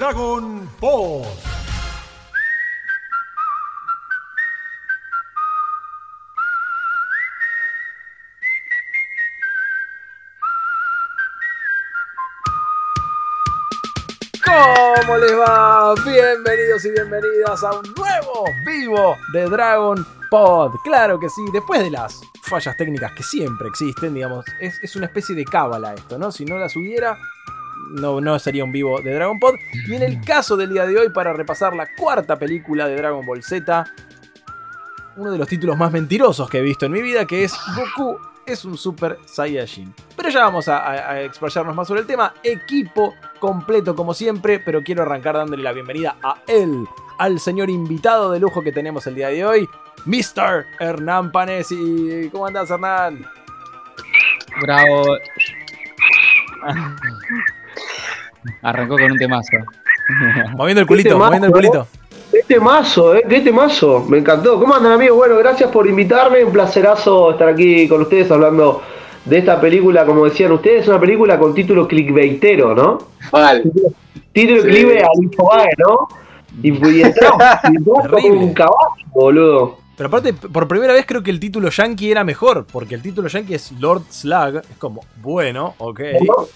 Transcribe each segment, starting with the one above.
Dragon Ball. ¿Cómo les va? Bienvenidos y bienvenidas a un nuevo vivo de Dragon Pod. Claro que sí, después de las fallas técnicas que siempre existen, digamos, es, es una especie de cábala esto, ¿no? Si no las hubiera, no, no sería un vivo de Dragon Pod. Y en el caso del día de hoy, para repasar la cuarta película de Dragon Ball Z, uno de los títulos más mentirosos que he visto en mi vida, que es Goku es un Super Saiyajin. Pero ya vamos a, a, a explayarnos más sobre el tema. Equipo completo como siempre, pero quiero arrancar dándole la bienvenida a él, al señor invitado de lujo que tenemos el día de hoy, Mr. Hernán Panesi. ¿Cómo andás, Hernán? Bravo. Arrancó con un temazo. Moviendo el culito, temazo, moviendo el culito. Qué temazo, eh, qué temazo. Me encantó. ¿Cómo andan, amigos? Bueno, gracias por invitarme. Un placerazo estar aquí con ustedes hablando de esta película, como decían ustedes, una película con título clickbaitero, ¿no? Mal. Título Sí. clickbait al ¿no? Y, y entramos, y entramos como Terrible. un caballo, boludo. Pero aparte, por primera vez creo que el título yankee era mejor, porque el título yankee es Lord Slug. Es como, bueno, ok. ¿no?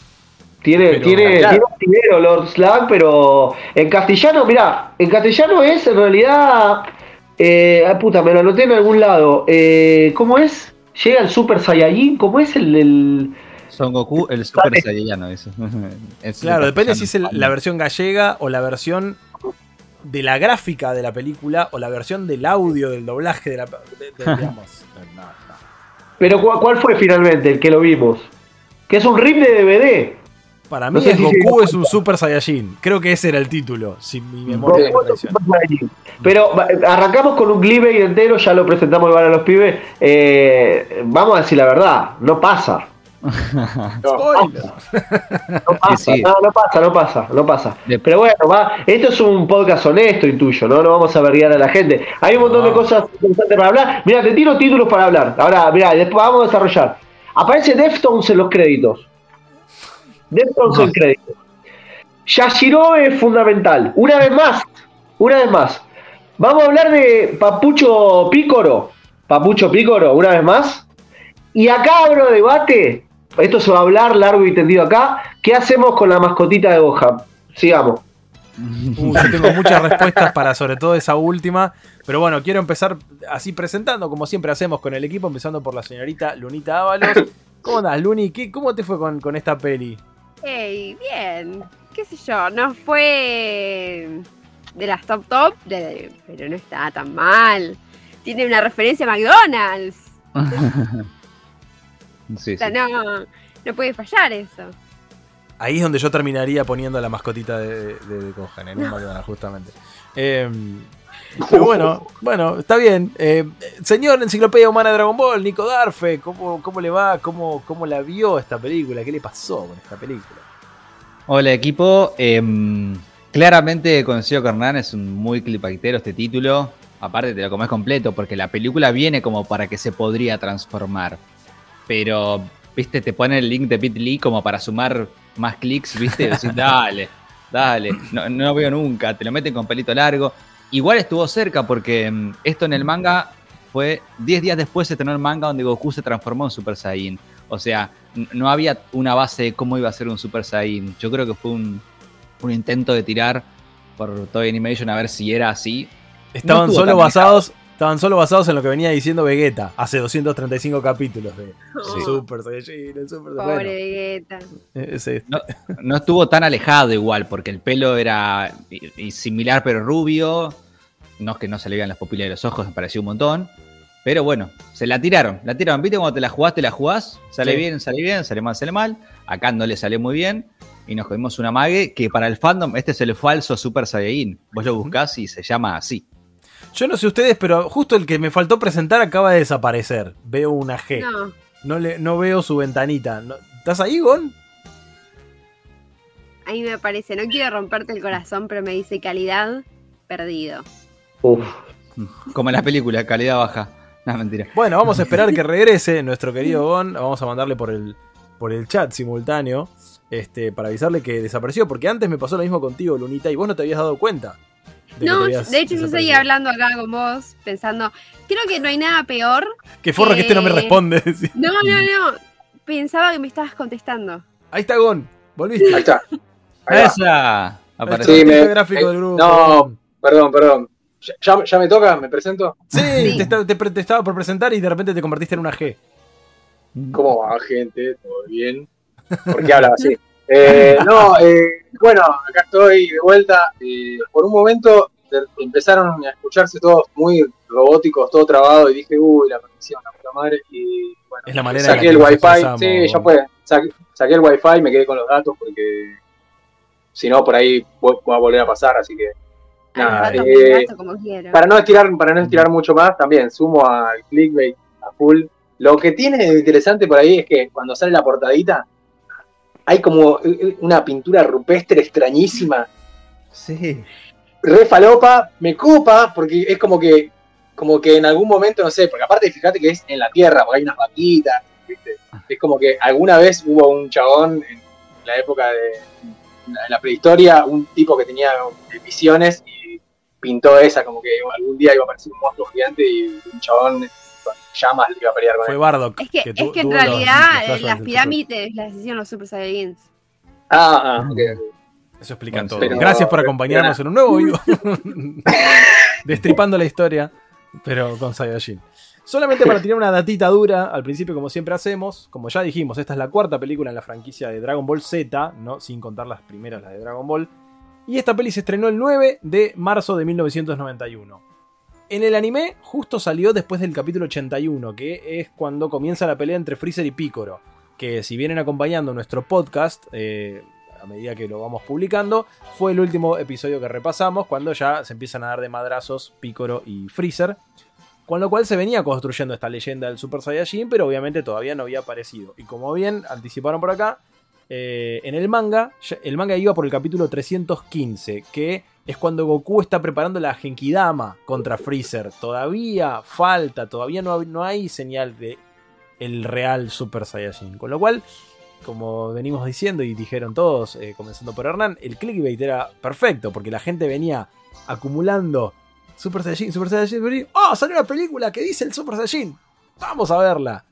Tiene, Pero- tiene, Claro. tiene un dinero Lord Slag, pero en castellano, mirá, en castellano es en realidad. Eh, ah, puta, me lo anoté en algún lado. Eh, ¿Cómo es? Llega el Super Saiyajin, ¿cómo es el del.? Son Goku, el Super Saiyajano. Eso. Es Claro, depende si es el- la versión gallega o la versión de la gráfica de la película o la versión del audio del doblaje de la. de- de- digamos. Pero ¿cuál, cuál fue finalmente el que lo vimos? Que es un rip de DVD. Para No mí sé es si Goku es un Super Saiyajin. Creo que ese era el título, si mi memoria no Goku me es un traiciona. Super Saiyajin. Pero arrancamos con un clickbait entero, ya lo presentamos igual a los pibes. Eh, vamos a decir la verdad, no pasa. No pasa, Sí, sí. no, no pasa, no pasa, no pasa. Pero bueno, va, esto es un podcast honesto y tuyo, ¿no? No vamos a verguiar a la gente. Hay un montón de No. cosas interesantes para hablar. Mira, te tiro títulos para hablar. Ahora, mira, después vamos a desarrollar. Aparece Deftones en los créditos. Deftones en créditos. Yashiro es fundamental. Una vez más, una vez más. Vamos a hablar de Papucho Pícoro. Papucho Pícoro, una vez más. Y acá abro debate. Esto se va a hablar largo y tendido acá. ¿Qué hacemos con la mascotita de Gohan? Sigamos. Uh, yo tengo muchas respuestas para sobre todo esa última. Pero bueno, quiero empezar así presentando, como siempre hacemos con el equipo, empezando por la señorita Lunita Ábalos. ¿Cómo andás, Luni? ¿Qué, ¿Cómo te fue con, con esta peli? Hey, bien. ¿Qué sé yo? No fue de las top top, de- pero no está tan mal. Tiene una referencia a McDonald's. Sí, O sea, sí. no, no puede fallar eso. Ahí es donde yo terminaría poniendo la mascotita de, de, de Gohan, en un McDonald's, justamente. Eh, pero bueno, bueno, está bien. Eh, señor Enciclopedia Humana de Dragon Ball, Nico Darfe, ¿cómo, cómo le va? ¿Cómo, ¿Cómo la vio esta película? ¿Qué le pasó con esta película? Hola equipo. Em, claramente coincido con es un muy clipaitero este título. Aparte te lo comes completo porque la película viene como para que se podría transformar. Pero, viste, te pone el link de Bitly como para sumar más clics, viste, y dale, dale. No, no veo nunca, te lo meten con pelito largo. Igual estuvo cerca porque em, esto en el manga fue 10 días después se estrenó el manga donde Goku se transformó en Super Saiyan. O sea, no había una base de cómo iba a ser un Super Saiyan. Yo creo que fue un, un intento de tirar por Toy Animation a ver si era así. Estaban solo tan basados. Estaban solo basados en lo que venía diciendo Vegeta hace 235 capítulos de Sí. Super Saiyajin, el Super Pobre bueno, Vegeta. ese- No, no estuvo tan alejado igual, porque el pelo era similar pero rubio. No es que no se le vean las pupilas de los ojos, me pareció un montón. Pero bueno, se la tiraron. La tiraron, ¿viste? Cuando te la jugás, te la jugás. Sale Sí. bien, sale bien, sale mal, sale mal. Acá no le salió muy bien. Y nos comimos una mague que para el fandom, este es el falso Super Saiyajin. Vos lo buscás y se llama así. Yo no sé ustedes, pero justo el que me faltó presentar acaba de desaparecer. Veo una G. No, No, le, no veo su ventanita. ¿Estás ahí, Gon? ahí me parece. No quiero romperte el corazón, pero me dice calidad perdido. Uf. Como en la película, calidad baja. No, mentira. Bueno, vamos a esperar que regrese nuestro querido Gon. Vamos a mandarle por el, por el chat simultáneo este, para avisarle que desapareció. Porque antes me pasó lo mismo contigo, Lunita, y vos no te habías dado cuenta. de que No, de hecho yo seguí desaparecido. hablando acá con vos, pensando, creo que no hay nada peor. Que forro que este no me responde. No, no, no. Pensaba que me estabas contestando. Ahí está Gon, volviste. Ahí está. Ahí. Esa. Apareció. Sí, me- gráfico eh, del grupo. no. Perdón, perdón. ¿Ya- ¿Ya, me toca? ¿Me presento? Sí, Sí. Te, estaba, te estaba por presentar y de repente te convertiste en una G. ¿Cómo va, gente? ¿Todo bien? ¿Por qué hablas así? Eh, no, eh, bueno, acá estoy de vuelta. Eh, por un momento empezaron a escucharse todos muy robóticos, todo trabado, y dije, uy, la conexión, la puta madre. Y bueno, Es la manera en la saqué el wifi. Sí, ya puede. Saqué, saqué el wifi, me quedé con los datos porque si no, por ahí va a volver a pasar, así que. Al Nada, rato, eh, rato, como para no estirar, para no estirar mucho más, también sumo al clickbait a full. Lo que tiene de interesante por ahí es que cuando sale la portadita, hay como eh, una pintura rupestre extrañísima, Sí. re falopa, me copa, porque es como que, como que en algún momento, no sé, porque aparte fíjate que es en la tierra, porque hay unas vaquitas, ¿viste? Es como que alguna vez hubo un chabón en la época de en la prehistoria, un tipo que tenía visiones y pintó esa, como que algún día iba a aparecer un monstruo gigante y un chabón con llamas le iba a pelear con Fue él. Bardock. Es que, tu- es que en los- realidad los las pirámides las hicieron los Super Saiyans. Ah, ah, ok. Eso explica Bueno, todo. pero- Gracias por pero- acompañarnos en un nuevo vivo. Destripando la historia, pero con Saiyajin. Solamente para tirar una datita dura, al principio como siempre hacemos, como ya dijimos, esta es la cuarta película en la franquicia de Dragon Ball Z, ¿no? sin contar las primeras, las de Dragon Ball. Y esta peli se estrenó el 9 de marzo de 1991. En el anime justo salió después del capítulo 81, que es cuando comienza la pelea entre Freezer y Piccolo. Que si vienen acompañando nuestro podcast, eh, a medida que lo vamos publicando, fue el último episodio que repasamos, cuando ya se empiezan a dar de madrazos Piccolo y Freezer. Con lo cual se venía construyendo esta leyenda del Super Saiyajin, pero obviamente todavía no había aparecido. Y como bien anticiparon por acá, eh, en el manga, el manga iba por el capítulo 315, que es cuando Goku está preparando la Genkidama contra Freezer. Todavía falta, todavía no, no hay señal de el real Super Saiyajin. Con lo cual, como venimos diciendo y dijeron todos, eh, comenzando por Hernán, el clickbait era perfecto, porque la gente venía acumulando Super Saiyajin, Super Saiyajin, Super Saiyajin. ¡Oh! Salió una película que dice el Super Saiyajin. Vamos a verla.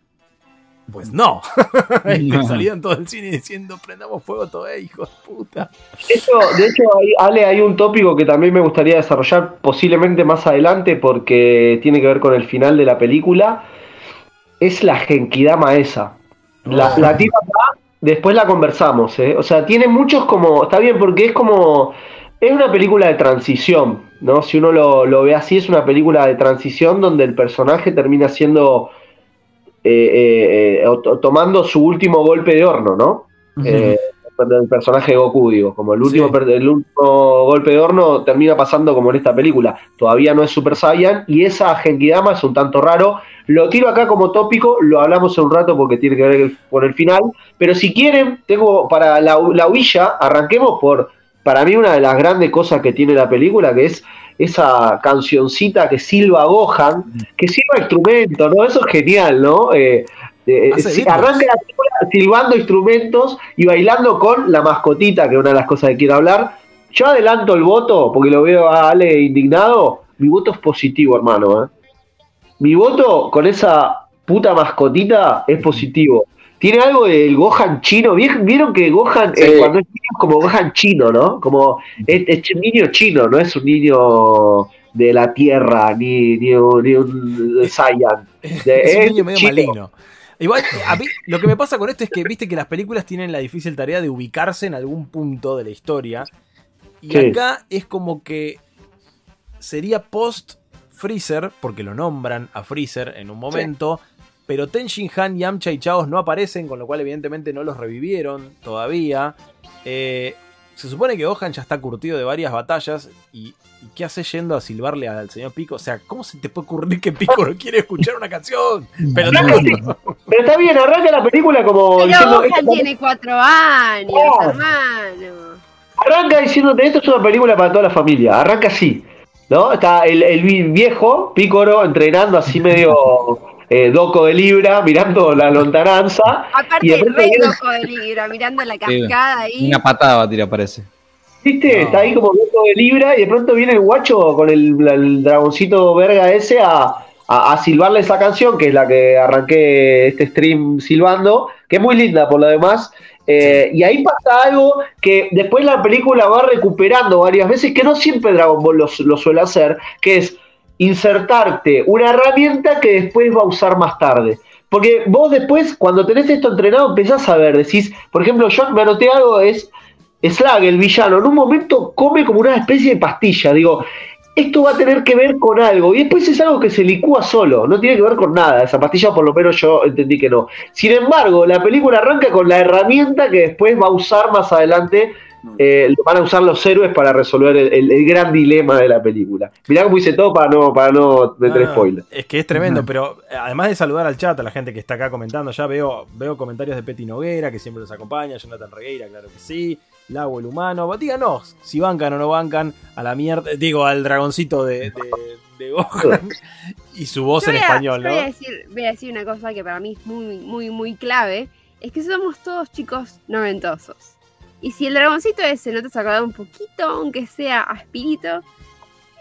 Pues no. No. Salían todo el cine diciendo prendamos fuego todo, eh, hijos de puta. De hecho, de hecho hay- Ale, hay un tópico que también me gustaría desarrollar posiblemente más adelante porque tiene que ver con el final de la película. Es la Genkidama esa. La, Oh. la tiro acá, después la conversamos. ¿eh? O sea, tiene muchos como. Está bien, porque es como. Es una película de transición, ¿no? Si uno lo, lo ve así, es una película de transición donde el personaje termina siendo. Eh, eh, eh, tomando su último golpe de horno, ¿no? El personaje de Goku, digo, como el último, Sí. per- el último golpe de horno termina pasando como en esta película. Todavía no es Super Saiyan y esa Genkidama es un tanto raro. Lo tiro acá como tópico, lo hablamos en un rato porque tiene que ver con el final. Pero si quieren, tengo para la, la huilla, arranquemos por, para mí, una de las grandes cosas que tiene la película, que es esa cancioncita que silba Gohan, que silba instrumento, ¿no? Eso es genial, ¿no? Eh, eh, si- arranca la película silbando instrumentos y bailando con la mascotita, que es una de las cosas que quiero hablar. Yo adelanto el voto, porque lo veo a Ale indignado. Mi voto es positivo, hermano. ¿eh? Mi voto con esa puta mascotita es positivo. Tiene algo del Gohan chino. ¿Vie- ¿Vieron que Gohan, eh, cuando es niño, es como Gohan chino, ¿no? Como es, es un niño chino, no es un niño de la tierra, ni, ni un, ni un Saiyan. De- Es un es niño medio chino. maligno. Igual, a mí, lo que me pasa con esto es que viste que las películas tienen la difícil tarea de ubicarse en algún punto de la historia. Y Sí. acá es como que sería post Freezer, porque lo nombran a Freezer en un momento. Pero Tenshin Han, Yamcha y Chaos no aparecen, con lo cual evidentemente no los revivieron todavía. Eh, se supone que Gohan ya está curtido de varias batallas. ¿Y, y qué hace yendo a silbarle al señor Pico? O sea, ¿cómo se te puede ocurrir que Pico no quiere escuchar una canción? Pero No, Pero está bien, arranca la película como Pero diciendo. Gohan esto- tiene cuatro años, Oh. hermano. Arranca diciéndote, esto es una película para toda la familia. Arranca así. ¿No? Está el, el vi- viejo, Pícoro, entrenando así medio. Eh, Doco de Libra mirando la lontananza. y Aparte, de pronto re viene- loco de libro, mirando la cascada ahí. Una patada va a tirar, parece. ¿Viste? No. Está ahí como Doco de Libra y de pronto viene el guacho con el, el dragoncito verga ese a, a, a silbarle esa canción, que es la que arranqué este stream silbando, que es muy linda por lo demás. Eh, Y ahí pasa algo que después la película va recuperando varias veces, que no siempre Dragon Ball lo, lo suele hacer, que es insertarte una herramienta que después va a usar más tarde. Porque vos después, cuando tenés esto entrenado, empezás a ver, decís, por ejemplo, yo me anoté algo, es Slag, el villano, en un momento come como una especie de pastilla. Digo, esto va a tener que ver con algo. Y después es algo que se licúa solo, no tiene que ver con nada. Esa pastilla, por lo menos yo entendí que no. Sin embargo, la película arranca con la herramienta que después va a usar más adelante. Eh, lo van a usar los héroes para resolver el, el- el gran dilema de la película. Mirá cómo hice todo para no, para no meter No, no, spoiler. Es que es tremendo, pero eh, además de saludar al chat, a la gente que está acá comentando, ya veo, veo comentarios de Peti Noguera, que siempre nos acompaña, Jonathan Regueira, claro que sí, Lago el Humano, díganos si bancan o no bancan a la mierda, digo, al dragoncito de, de, de Gohan y su voz Yo en voy a- español, yo Voy a, ¿no? decir, voy a decir una cosa que para mí es muy, muy, muy clave. Es que somos todos chicos noventosos. Y si el dragoncito ese no te has acordado un poquito, aunque sea aspirito,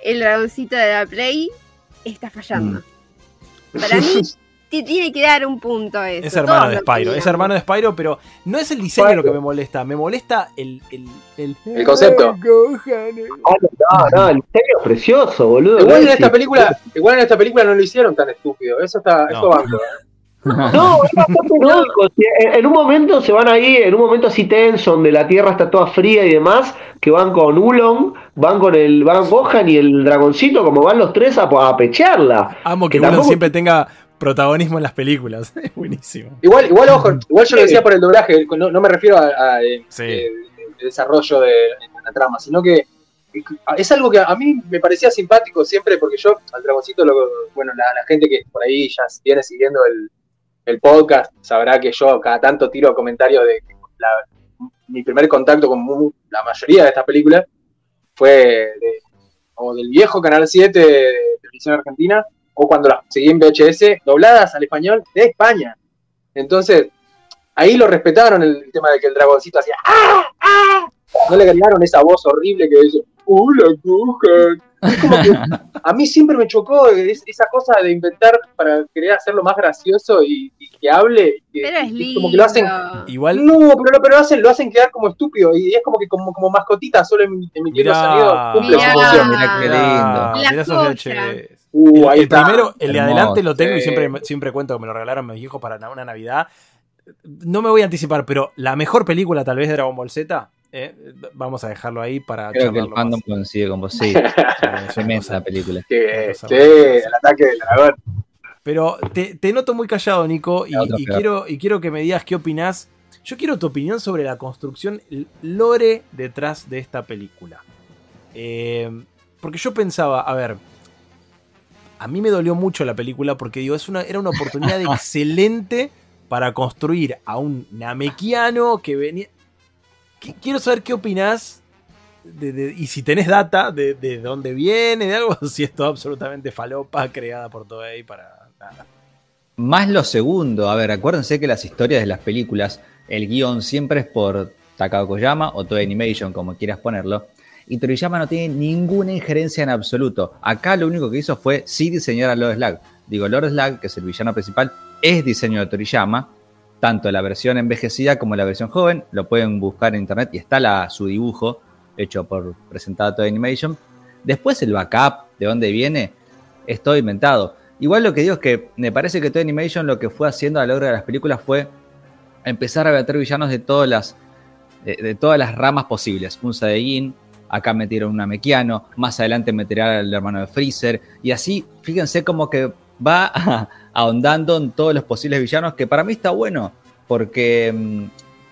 el dragoncito de la Play está fallando. Para mí, te tiene que dar un punto eso. Es hermano Todos de Spyro, es hermano de Spyro, pero no es el diseño lo que me molesta, me molesta el... El, el, El concepto. Eh. Ah, no, no, el diseño es precioso, boludo. Igual en esta película, igual en esta película no lo hicieron tan estúpido. Eso está, No. eso banco. ¿Eh? No, es bastante lógico. En un momento se van ahí, en un momento así tenso, donde la tierra está toda fría y demás, que van con Ulon, van con el van Gohan y el dragoncito, como van los tres a, a pechearla. Amo que, Que uno tampoco- siempre tenga protagonismo en las películas, es buenísimo. Igual, igual, ojo, igual yo lo decía por el doblaje, no, no me refiero a, a, eh, Sí. eh, de desarrollo de, de la trama, sino que es algo que a mí me parecía simpático siempre, porque yo al dragoncito, lo, bueno, la, la gente que por ahí ya viene siguiendo el, el podcast sabrá que yo cada tanto tiro comentarios de la- mi primer contacto con la mayoría de estas películas fue de- o del viejo Canal 7 de televisión argentina, o cuando las seguí en VHS, dobladas al español de España. Entonces, ahí lo respetaron el, tema de que el dragoncito hacía ¡Ah! ¡Ah! No le agregaron esa voz horrible que dice ¡Hola, Gohan! Es como que a mí siempre me chocó es- esa cosa de inventar para querer hacerlo más gracioso y, y que hable. Pero es y lindo. como que lo hacen. Igual, No, pero, lo- pero lo hacen, lo hacen quedar como estúpido y es como que como, como mascotita solo em- emitiendo Mirá. sonido cumple su Mirá. función. Mirá qué lindo. La mirá esos. VHS. Uh, El, primero, el de Hermoso, adelante lo tengo y siempre, siempre cuento que me lo regalaron mis hijos para una Navidad. No me voy a anticipar, pero la mejor película tal vez de Dragon Ball Z, eh, vamos a dejarlo ahí para Creo que el fandom más. coincide con vos. Sí, Eh, tremenda la película. Que, sí, el ataque del dragón. Pero te, te noto muy callado, Nico, y, quiero, y quiero que me digas qué opinás. Yo quiero tu opinión sobre la construcción, lore detrás de esta película. Eh, porque yo pensaba, a ver, a mí me dolió mucho la película porque digo, es una, era una oportunidad excelente para construir a un namekiano que venía... Qu- Quiero saber qué opinás y si tenés data de, de dónde viene, de algo, si es todo absolutamente falopa creada por Toei para nada. Más lo segundo, a ver, acuérdense que las historias de las películas, el guion siempre es por Takao Koyama o Toei Animation, como quieras ponerlo, y Toriyama no tiene ninguna injerencia en absoluto. Acá lo único que hizo fue sí diseñar a Lord Slag. Digo, Lord Slag, que es el villano principal, es diseño de Toriyama, tanto la versión envejecida como la versión joven, lo pueden buscar en internet y está su dibujo hecho por presentado Toei Animation. Después el backup, de dónde viene, es todo inventado. Igual lo que digo es que me parece que Toy Animation lo que fue haciendo a lo largo de las películas fue empezar a meter villanos de todas las, de, todas las ramas posibles. Un Saiyajin, acá metieron un Namekiano, más adelante meterá al hermano de Freezer, y así, fíjense como que va ahondando en todos los posibles villanos, que para mí está bueno, porque, mm,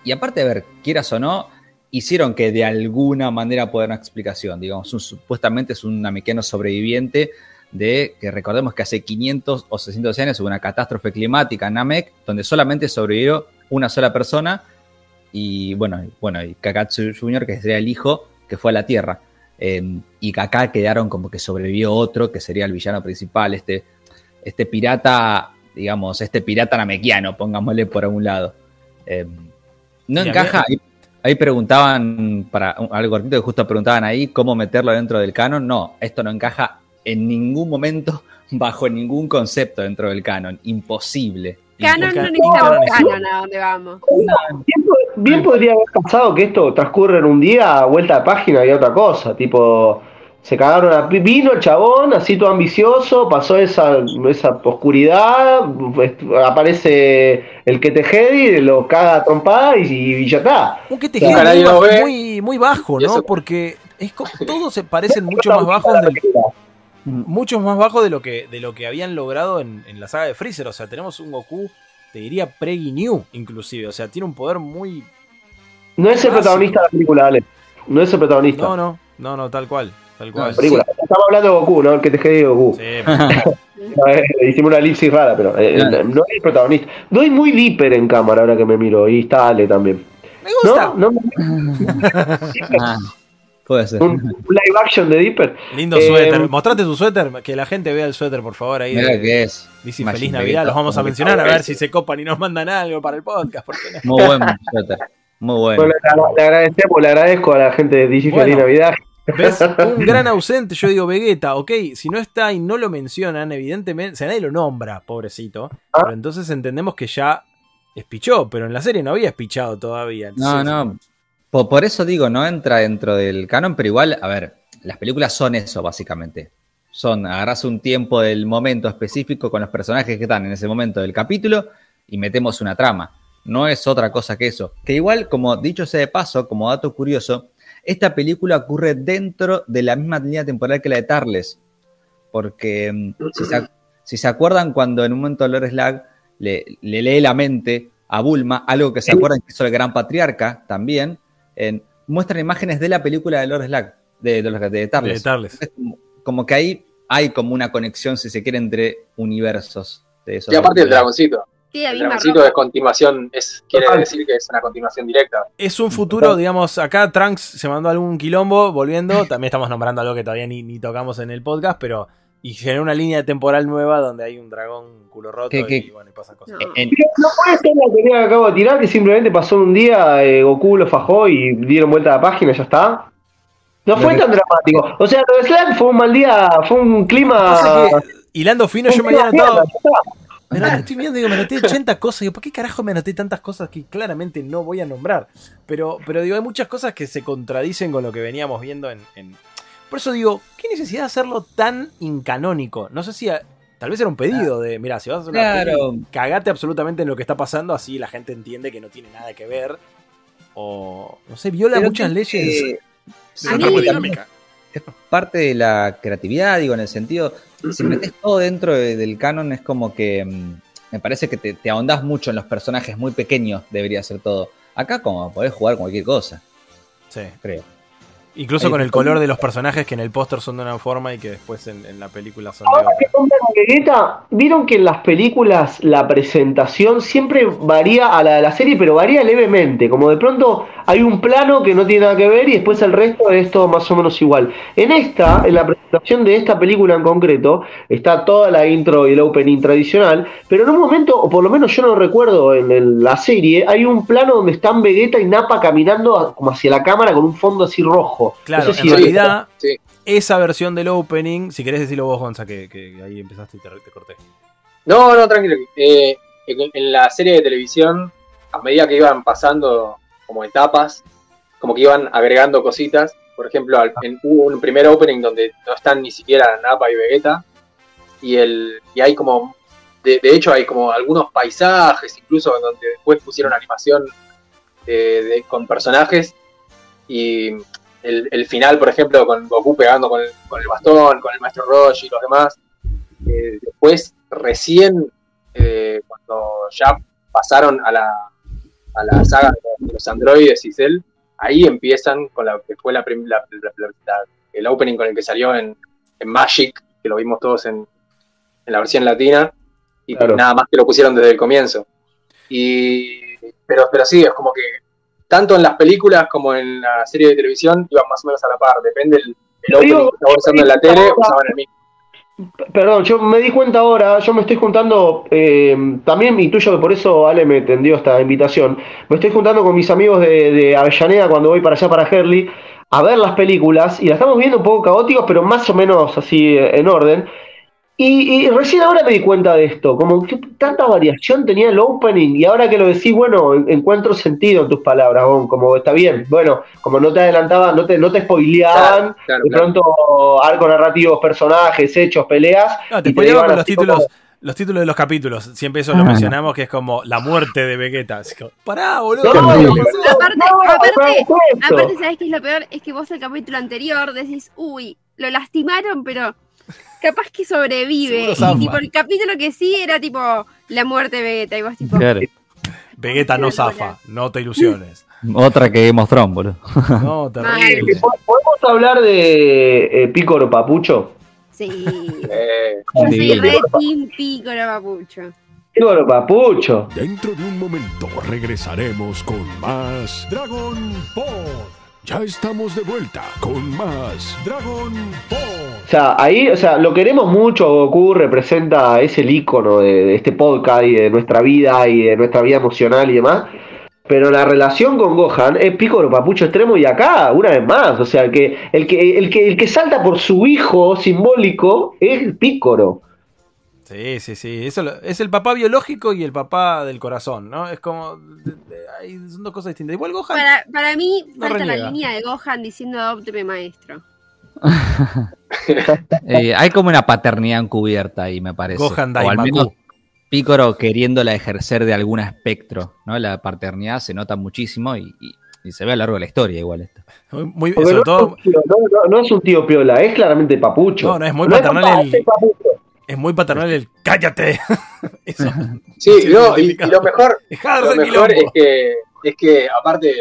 y aparte, a ver, quieras o no, hicieron que de alguna manera pueda una explicación, digamos, supuestamente es un Namekiano sobreviviente, de que recordemos que hace 500 o 600 años hubo una catástrofe climática en Namek, donde solamente sobrevivió una sola persona, y bueno, bueno, y Kakatsu Jr., que sería el hijo, que fue a la Tierra. Eh, y acá quedaron como que sobrevivió otro, que sería el villano principal, este, este pirata digamos, este pirata namequiano, pongámosle por algún lado. Eh, no Y a encaja. Ahí, ahí preguntaban, para algo cortito que justo preguntaban ahí, cómo meterlo dentro del canon. No, esto no encaja en ningún momento, bajo ningún concepto dentro del canon. Imposible. Canon no necesitamos es- canon a dónde vamos. Bien, po- bien podría haber pasado que esto transcurre en un día, vuelta de página y otra cosa. Tipo, se cagaron a Vino el chabón, así todo ambicioso, pasó esa, esa oscuridad, pues, aparece el que te lo caga a trompada y, y ya está. Un que te queda muy, bajo- muy, muy bajo, ¿no? eso- Porque es todos se parecen mucho más bajos del, muchos más bajos de lo que, de lo que habían logrado en, en la saga de Freezer. O sea, tenemos un Goku, te diría Preggy New, inclusive. O sea, tiene un poder muy. No es el protagonista de la película, Ale. No es el protagonista. No, no, no, no, tal cual. Tal cual. Estamos hablando de Goku, ¿no? El que te jedi de Goku. Sí, hicimos una elipsis rara, pero eh, Claro. no es el protagonista. Doy muy Dipper en cámara ahora que me miro. Y está Ale también. me gusta. No, no, Ah, puede ser. un, un live action de Dipper. Lindo Eh, suéter. Mostrate tu suéter. Que la gente vea el suéter, por favor. Ahí. Mira de- que es. Dice Feliz Navidad. Los vamos a mencionar a ver si se copan y nos mandan algo para el podcast. ¿por qué no? Muy buen suéter. Muy bueno. Bueno, le, le agradecemos, le agradezco a la gente de DC Bueno. Feliz Navidad. ¿Ves? Un gran ausente, yo digo Vegeta, ok, si no está y no lo mencionan, evidentemente, o sea, nadie lo nombra, pobrecito, Ah. pero entonces entendemos que ya espichó, pero en la serie no había espichado todavía. No, no. Por, por eso digo, no entra dentro del canon, pero igual, a ver, las películas son eso, básicamente. Son agarras un tiempo del momento específico con los personajes que están en ese momento del capítulo y metemos una trama. No es otra cosa que eso. Que igual, como dicho sea de paso, como dato curioso, esta película ocurre dentro de la misma línea temporal que la de Tarles. Porque mm, si se, ac- si se acuerdan cuando en un momento Lord Slag le, le lee la mente a Bulma, algo que se acuerdan que hizo el gran patriarca también, en- muestran imágenes de la película de Lord Slag, de, de, de Tarles. De Tarles. Es como, como que ahí hay como una conexión, si se quiere, entre universos de esos Y aparte el dragoncito. Sí, la El misma dragoncito ropa. es continuación, es, quiere Total. decir que es una continuación directa. Es un futuro, digamos, acá Trunks se mandó algún quilombo, volviendo, también estamos nombrando algo que todavía ni, ni tocamos en el podcast, pero... Y generó una línea temporal nueva donde hay un dragón culo roto ¿Qué- qué? y bueno, y pasan cosas. No. En- No puede ser la teoría que acabo de tirar, que simplemente pasó en un día, eh, Goku lo fajó y dieron vuelta a la página y ya está. No fue tan dramático. O sea, lo de Slack fue un mal día, fue un clima. Que, hilando fino, yo me había anotado... Me anoté- estoy viendo, digo, me anoté 80 cosas. Digo, ¿por qué carajo me anoté tantas cosas que claramente no voy a nombrar? Pero, pero digo, hay muchas cosas que se contradicen con lo que veníamos viendo en. en- Por eso digo, ¿qué necesidad de hacerlo tan incanónico? No sé si a- tal vez era un pedido de, mira, si vas a hacer una Claro. peli, cagate absolutamente en lo que está pasando, así la gente entiende que no tiene nada que ver. O, no sé, viola Pero muchas que- leyes. eh, A mí- es parte de la creatividad, digo, en el sentido, si metes todo dentro de- del canon es como que mm, me parece que te, te ahondás mucho en los personajes muy pequeños, debería ser todo. Acá como podés jugar cualquier cosa, Sí. creo. Incluso Ahí con el color de los personajes que en el póster son de una forma y que después en, en la película son de Ahora que otra. Vegeta, vieron que en las películas la presentación siempre varía a la de la serie, pero varía levemente. Como de pronto hay un plano que no tiene nada que ver y después el resto es todo más o menos igual. En esta, en la presentación de esta película en concreto, está toda la intro y el opening tradicional, pero en un momento, o por lo menos yo no recuerdo en el- la serie, hay un plano donde están Vegeta y Nappa caminando a- como hacia la cámara con un fondo así rojo. Claro, No sé en si- realidad, Sí. esa versión del opening, si querés decirlo vos, Gonza, que, que ahí empezaste y te, te corté. No, no, tranquilo. Eh, en, en la serie de televisión, a medida que iban pasando como etapas, como que iban agregando cositas. Por ejemplo, al- en- hubo un primer opening donde no están ni siquiera Nappa y Vegeta. Y, el, y hay como, de, de hecho hay como algunos paisajes, incluso donde después pusieron animación de- de- con personajes. Y el, el final, por ejemplo, con Goku pegando con el, con el bastón, con el maestro Roshi y los demás. Eh, después, recién, eh, cuando ya pasaron a la, a la saga de los, de los androides y Cell, ahí empiezan con la que fue la, prim- la- la- la- la- el opening con el que salió en, en Magic, que lo vimos todos en, en la versión latina, y Claro. nada más que lo pusieron desde el comienzo. Y, pero, pero sí, es como que tanto en las películas como en la serie de televisión iban más o menos a la par, depende del el opening que estaba usando en la tele, usaban el mismo. Perdón, yo me di cuenta ahora, yo me estoy juntando, eh, también intuyo que por eso Ale me tendió esta invitación, me estoy juntando con mis amigos de, de Avellaneda cuando voy para allá, para Herley, a ver las películas, y las estamos viendo un poco caóticos, pero más o menos así eh, en orden. Y, y recién ahora me di cuenta de esto, como que tanta variación tenía el opening, y ahora que lo decís, bueno, en- encuentro sentido en tus palabras, Gon, como está bien, bueno, como no te adelantaban, no te, no te spoileaban, Claro, claro, de claro. pronto arco narrativos, personajes, hechos, peleas. No, te y te spoileaba iban con los títulos, como- los títulos de los capítulos. Siempre eso lo mencionamos, que es como la muerte de Vegeta. Así como, Pará, boludo. No, ¿qué no, Aparte- aparte-. Aparte, ¿sabes qué es lo peor? Es que vos el capítulo anterior decís, uy, lo lastimaron, pero capaz que sobrevive. Y tipo, el capítulo que sí era tipo la muerte de Vegeta. Y vos tipo, Claro. Vegeta no zafa, no te ilusiones. Otra que Game of Thrones, boludo. No, terrible. ¿Podemos hablar de eh, Pícoro Papucho? sí. Eh, Yo soy re team pícoro, papucho. Pícoro Papucho. Dentro de un momento regresaremos con más Dragon Ball. Ya estamos de vuelta con más Dragon Ball. O sea, ahí, o sea, lo queremos mucho, Goku representa, es el icono de, este podcast y de nuestra vida y de nuestra vida emocional y demás. Pero la relación con Gohan es Pícoro Papucho extremo y acá, una vez más, o sea, el que, el que, el que, el que salta por su hijo simbólico es Pícoro. Sí, sí, sí. Eso lo- es el papá biológico y el papá del corazón, ¿no? Es como. de- de- hay- son dos cosas distintas. Igual Gohan. Para, para mí, No falta la línea de Gohan diciendo adópteme maestro. Eh, hay como una paternidad encubierta ahí, me parece. Gohan o al Daimaku. menos Pícoro queriéndola ejercer de algún espectro, ¿no? La paternidad se nota muchísimo y, y- y se ve a lo largo de la historia igual esto. Muy, sobre no, todo, es un tío, no, no- no es un tío piola, es claramente Papucho. No, no, es muy No paternal papá, el- es Papucho. Es muy paternal el ¡cállate! Eso. sí, no, y, y lo mejor, lo mejor es que, es que aparte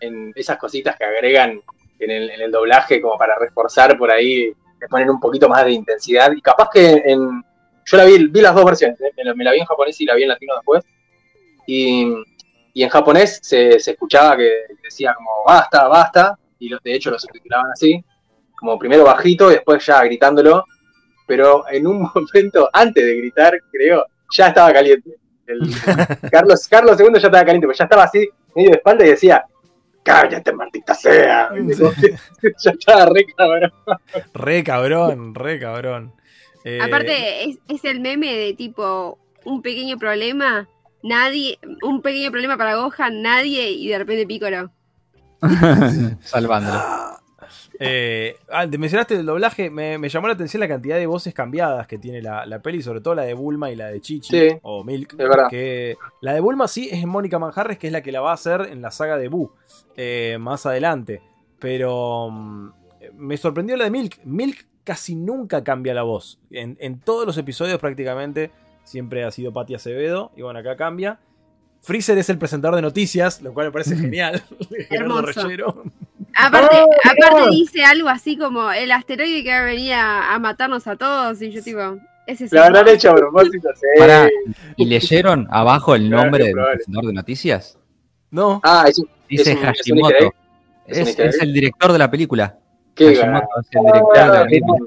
en esas cositas que agregan en el, en el doblaje como para reforzar por ahí, le ponen un poquito más de intensidad. Y capaz que en. Yo la vi, vi las dos versiones, ¿eh? me, la- me la vi en japonés y la vi en latino después. Y, y en japonés se, se escuchaba que decía como basta, basta, y los, de hecho lo subtitulaban así, como primero bajito y después ya gritándolo. Pero en un momento, antes de gritar, creo, ya estaba caliente. El- Carlos, Carlos II ya estaba caliente, pues ya estaba así, medio de espalda y decía, cállate, maldita sea. ya estaba re cabrón. Re cabrón, re cabrón. Eh, Aparte, es, es el meme de tipo un pequeño problema, nadie, un pequeño problema para Gohan, nadie, y de repente Pícoro. Salvándolo. Eh, ah, te mencionaste el doblaje, me, me llamó la atención la cantidad de voces cambiadas que tiene la, la peli, sobre todo la de Bulma y la de Chichi Sí. o Milk. Es verdad. Que la de Bulma sí es Mónica Manjarres, que es la que la va a hacer en la saga de Boo eh, más adelante. Pero mm, me sorprendió la de Milk. Milk casi nunca cambia la voz. En, en todos los episodios prácticamente siempre ha sido Patti Acevedo. Y bueno, acá cambia. Freezer es el presentador de noticias, lo cual me parece genial. Gerardo Hermoso. Aparte, ¡Oh, aparte dice algo así como el asteroide que va a venir a, a matarnos a todos, y yo tipo, ese es Lo el habrán hecho a propósito, sí. Pará, ¿y leyeron abajo el Claro, nombre del presentador de noticias? No, Ah, es un, Dice Es un- Hashimoto. Es un Es, easter es egg. el director de la película. qué Hashimoto es el director de la Ah, película.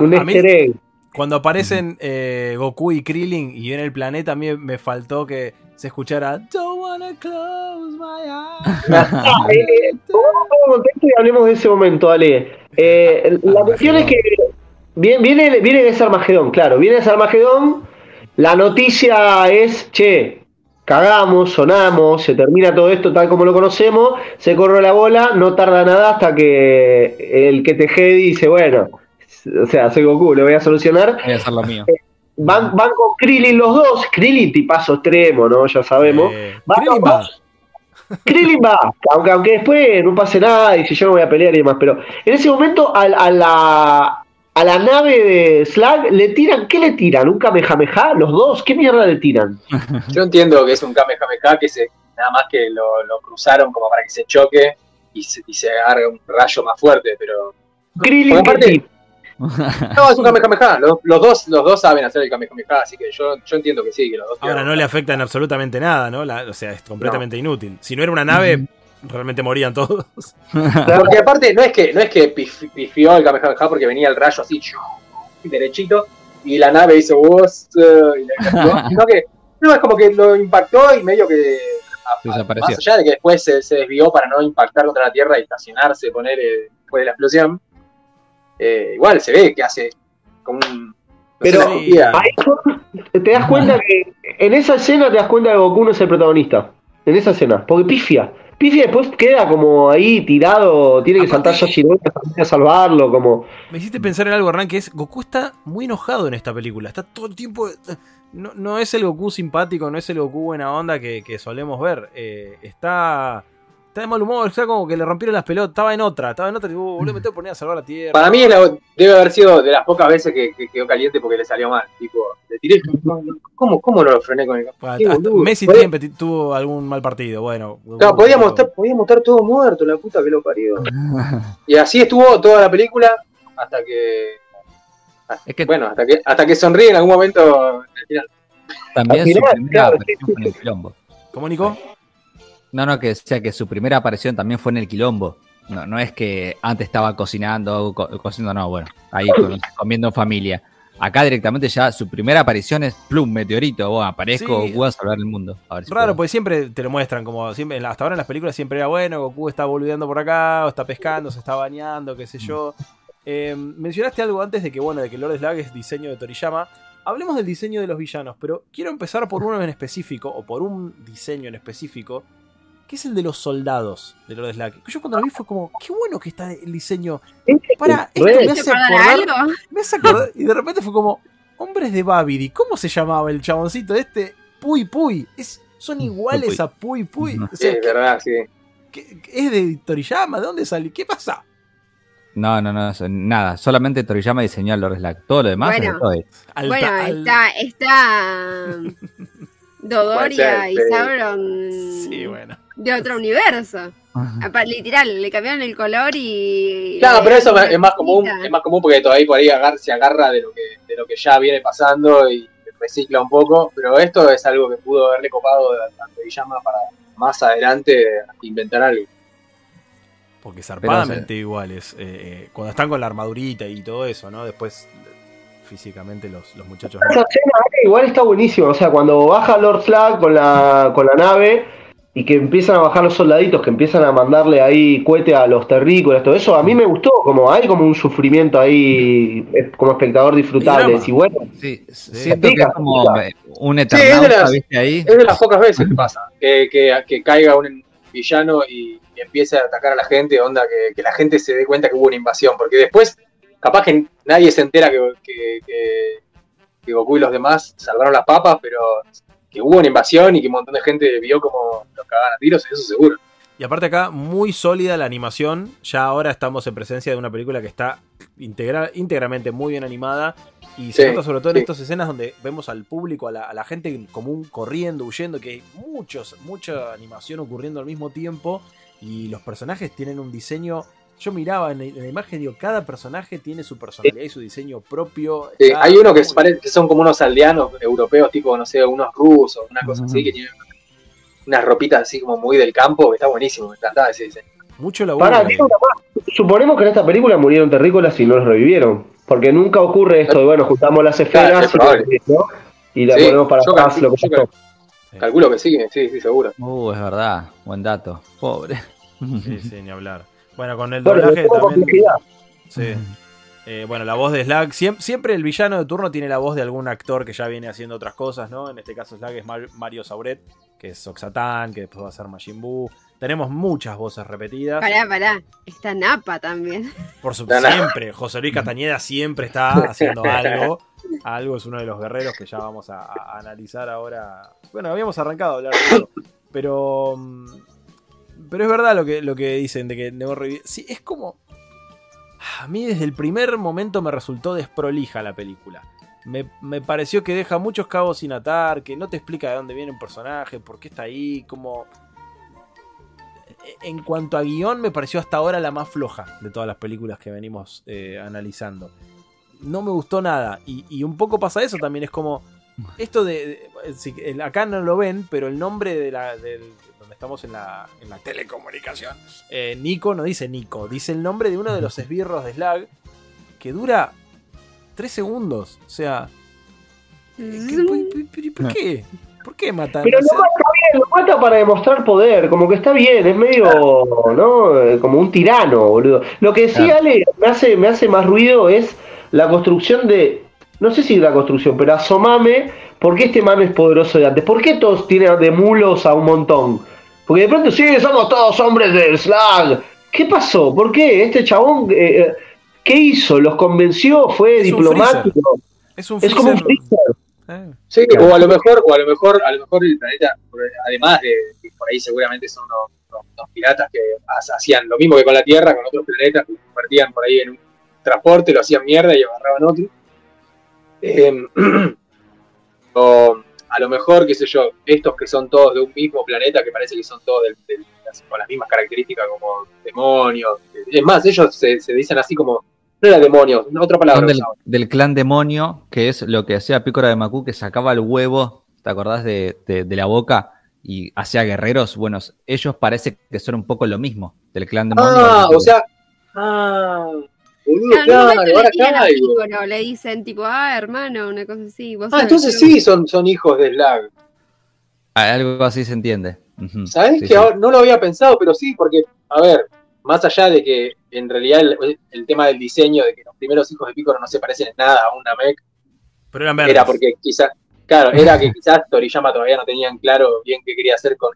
Un a mí- easter egg. Cuando aparecen eh, Goku y Krillin y en el planeta, a mí me faltó que se escuchara Don't wanna close my eyes. Ah, eh, contexto y hablemos de ese momento, Ale. Eh, la cuestión es que viene, viene, viene de ese Armagedón, claro, viene de ese Armagedón. La noticia es, che, cagamos, sonamos, se termina todo esto tal como lo conocemos, se corre la bola, no tarda nada hasta que el que te dice, bueno, o sea, soy Goku, lo voy a solucionar. Voy a hacer lo mío. Van, van con Krillin los dos, Krillin tipazo extremo, ¿no? Ya sabemos. Eh, Van Krillin va. dos. Krillin va, aunque, aunque después no pase nada y si yo no voy a pelear y demás, pero en ese momento a, a la a la nave de Slag le tiran, ¿qué le tiran? ¿Un Kamehameha? ¿Los dos? ¿Qué mierda le tiran? Yo entiendo que es un Kamehameha que se, nada más que lo, lo cruzaron como para que se choque y se, y se haga un rayo más fuerte, pero. Krillin, Porque aparte- ¿qué tira? No, es un Kamehameha. Los, los dos, los dos saben hacer el Kamehameha, así que yo, yo entiendo que sí, que los dos Ahora no le afecta en absolutamente nada, ¿no? La- o sea, es completamente inútil. Si no era una nave, realmente morían todos. Porque aparte no es que, no es que pif- pifió el Kamehameha porque venía el rayo así, derechito, y la nave hizo vos, y la sino que, no, es como que lo impactó y medio que, Desapareció. más allá de que después se, se desvió para no impactar contra la Tierra y estacionarse, poner eh, después de la explosión, eh, igual se ve que hace como un... no Pero-. Ahí te das cuenta que en esa escena te das cuenta que Goku no es el protagonista. En esa escena. Porque pifia. Pifia después queda como ahí tirado, tiene que saltar Yashiro a salvarlo, como... Me hiciste pensar en algo, Hernán, que es Goku está muy enojado en esta película. Está todo el tiempo. No, no es el Goku simpático, no es el Goku buena onda que, que solemos ver. Eh, está. Está de mal humor, está como que le rompieron las pelotas. Estaba en otra, estaba en otra. Tipo, boludo, me tengo que poner a salvar la tierra. Para mí es la- debe haber sido de las pocas veces que, que quedó caliente porque le salió mal. Tipo, le tiré. ¿Cómo, ¿Cómo no lo frené con el Bueno, Qué hasta boludo. Messi Podía- siempre tuvo algún mal partido. Bueno, Claro, podíamos estar, podíamos estar todos muertos, la puta que lo parió. Y así estuvo toda la película hasta que. Es que Bueno, hasta que, hasta que sonríe en algún momento. al final. también al su final, primera claro, aparición fue en el quilombo. ¿Cómo, Nico? No, no, que sea que su primera aparición también fue en el quilombo. No, no es que antes estaba cocinando, co- cocinando, no, bueno, ahí con- comiendo en familia. Acá directamente ya su primera aparición es plum, meteorito, aparezco, Sí. Goku a salvar el mundo. A ver si Raro, puedo. porque siempre te lo muestran como siempre, hasta ahora en las películas siempre era bueno, Goku está boludeando por acá, o está pescando, se está bañando, qué sé yo. Eh, mencionaste algo antes de que, bueno, de que Lord Slag es diseño de Toriyama. Hablemos del diseño de los villanos, pero quiero empezar por uno en específico, o por un diseño en específico, que es el de los soldados de Lord Slag. Yo cuando lo vi fue como, qué bueno que está el diseño. Para, esto me ¿Te hace acordar algo? me hace acordar- y de repente fue como, hombres de Babidi, ¿cómo se llamaba el chaboncito este? Puy Puy. Es, son iguales Puy. a Puy Puy. Sí, es verdad, sí. ¿qué- qué- ¿Es de Toriyama? ¿De dónde salió? ¿Qué pasa? No, no, no, nada. Solamente Toriyama diseñó al Lord Slack. Todo lo demás Bueno. es de Bueno, está, está Dodoria Puede y. Sauron Sí, bueno. De otro universo. Literal, le cambiaron el color y. Claro, pero eso es más común, es más común porque todavía por ahí agar- se agarra de lo que, de lo que ya viene pasando y recicla un poco, pero esto es algo que pudo haberle copado a Toriyama para más adelante inventar algo. Porque zarpadamente iguales. eh, eh, cuando están con la armadurita y todo eso, ¿no? Después, físicamente, los, los muchachos. Esa escena eh, igual está buenísima. O sea, cuando baja Lord Slag con la, con la nave y que empiezan a bajar los soldaditos, que empiezan a mandarle ahí cohete a los terrícolas, todo eso, a mí me gustó. Como hay como un sufrimiento ahí, como espectador disfrutable. Y bueno, Sí, siento que es como un es de eternauta, las- ¿viste ahí? Es de las pocas veces que pasa, que, que, que caiga un villano y, y empiece a atacar a la gente, onda que, que la gente se dé cuenta que hubo una invasión, porque después capaz que nadie se entera que, que, que- que Goku y los demás salvaron las papas, pero que hubo una invasión y que un montón de gente vio como los cagaban a tiros, eso seguro. Y aparte acá, muy sólida la animación. Ya ahora estamos en presencia de una película que está integra- íntegramente muy bien animada. Y se Sí, nota sobre todo en estas escenas donde vemos al público, a la, a la gente común corriendo, huyendo, que hay muchos, mucha animación ocurriendo al mismo tiempo. Y los personajes tienen un diseño. Yo miraba en la, en la imagen digo, cada personaje tiene su personalidad y su diseño propio. Sí, hay uno que, parece que son como unos aldeanos europeos, tipo, no sé, unos rusos, una cosa así, que tienen unas ropitas así como muy del campo, que está buenísimo, me encantaba ese diseño. Mucho laburo. para. Suponemos que en esta película murieron terrícolas y no los revivieron. Porque nunca ocurre esto de, bueno, juntamos las esferas y, ¿no? y la Sí, ponemos para atrás calculo- lo que yo. Calculo que sí, sí, sí, seguro. Uh, es verdad. Buen dato. Pobre. Sí, sí, ni hablar. Bueno, con el doblaje también. Sí. Eh, bueno, la voz de Slag. Siempre, siempre el villano de turno tiene la voz de algún actor que ya viene haciendo otras cosas, ¿no? En este caso, Slag es Mar- Mario Sauret, que es Oxatán, que después va a ser Majin Buu. Tenemos muchas voces repetidas. Pará, pará. Está Napa también. Por su No, no. siempre. José Luis Castañeda siempre está haciendo algo. Algo es uno de los guerreros que ya vamos a, a analizar ahora. Bueno, habíamos arrancado a hablar de eso. Pero. Pero es verdad lo que, lo que dicen de que no revi- Sí, es como. A mí desde el primer momento me resultó desprolija la película. Me, me pareció que deja muchos cabos sin atar, que no te explica de dónde viene un personaje, por qué está ahí, como... En cuanto a guion, me pareció hasta ahora la más floja de todas las películas que venimos eh, analizando. No me gustó nada. Y, y un poco pasa eso también, es como... Esto de... si- acá no lo ven, pero el nombre de la... del- donde estamos en la, en la telecomunicación. eh, Nico no dice Nico, dice el nombre de uno de los esbirros de Slag que dura Tres segundos. O sea, ¿qué- Mm. por, por- por qué? ¿Por qué matan? Pero lo mata bien, lo mata para demostrar poder, como que está bien, es medio, ¿no? Eh, Como un tirano, boludo. Lo que sí. Ale, me hace, me hace más ruido es la construcción de, no sé si la construcción, pero asomame, ¿por qué este man es poderoso de antes? ¿Por qué todos tienen de mulos a un montón? Porque de pronto, sí, somos todos hombres del slag. ¿Qué pasó? ¿Por qué? Este chabón, eh, eh, ¿qué hizo? ¿Los convenció? ¿Fue Es un diplomático? es un Es como un freezer. Eh, Sí, o a lo mejor, o a lo mejor, a lo mejor el planeta, además de que por ahí seguramente son unos, unos- unos piratas que ha- hacían lo mismo que con la Tierra, con otros planetas, que convertían por ahí en un transporte, lo hacían mierda y agarraban otro. Eh, o a lo mejor, qué sé yo, estos que son todos de un mismo planeta, que parece que son todos del- del- con las mismas características como demonios. Es más, ellos se, se dicen así como, no era demonios, otra palabra. Del, del clan demonio, que es lo que hacía Pícora de Macu, que sacaba el huevo, ¿te acordás de, de- de la boca? Y hacía guerreros. Bueno, ellos parece que son un poco lo mismo, del clan demonio. Ah, o sea, ah, boludo, Claro, ahora le dicen tipo, ah, hermano, una cosa así. vos Ah, entonces que- sí son, son hijos de Slag. Ah, Algo así se entiende. Ujú, ¿Sabes sí, que sí. ahora no lo había pensado, pero sí, porque, a ver, más allá de que en realidad el, el tema del diseño, de que los primeros hijos de Piccolo no se parecen en nada a un Namek, pero eran verdes. era porque quizás, claro, era que quizás Toriyama todavía no tenían claro bien qué quería hacer con,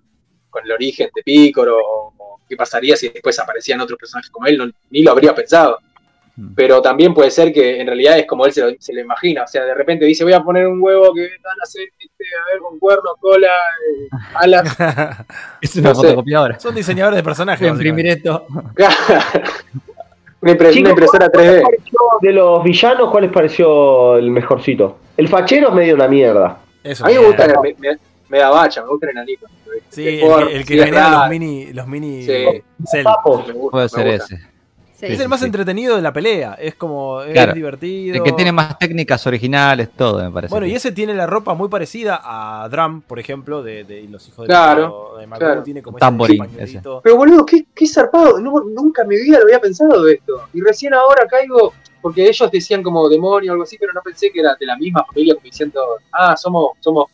con el origen de Piccolo, o, o qué pasaría si después aparecían otros personajes como él, no- ni lo habría pensado. Mm. Pero también puede ser que en realidad es como él se lo, se lo imagina. O sea, de repente dice, voy a poner un huevo que van a hacer, este, a ver, con cuernos, cola, eh, alas. Es una no sé. fotocopiadora. Son diseñadores de personajes. Imprimir esto. una, impre- una Chicos, impresora ¿cuál les 3D. pareció de los villanos, ¿cuál les pareció el mejorcito? El fachero es medio una mierda. Eso A mí me gusta, el- me, me- me da bacha, me gusta el enanito. Sí, el, que- el que genera los mini, los mini Sí. cel. Puede me ser gusta. ese. Sí. Es el más sí. entretenido de la pelea. Es como, es Claro. divertido. El que tiene más técnicas originales, todo, me parece. Bueno, y ese tiene la ropa muy parecida a Drum, por ejemplo, de, de los hijos de Claro, de Macu, claro. tiene como Tamborín, ese. Pero boludo, qué, qué zarpado. No- nunca en mi vida lo había pensado de esto. Y recién ahora caigo, porque ellos decían como demonio o algo así, pero no pensé que era de la misma familia, como diciendo, ah, somos, somos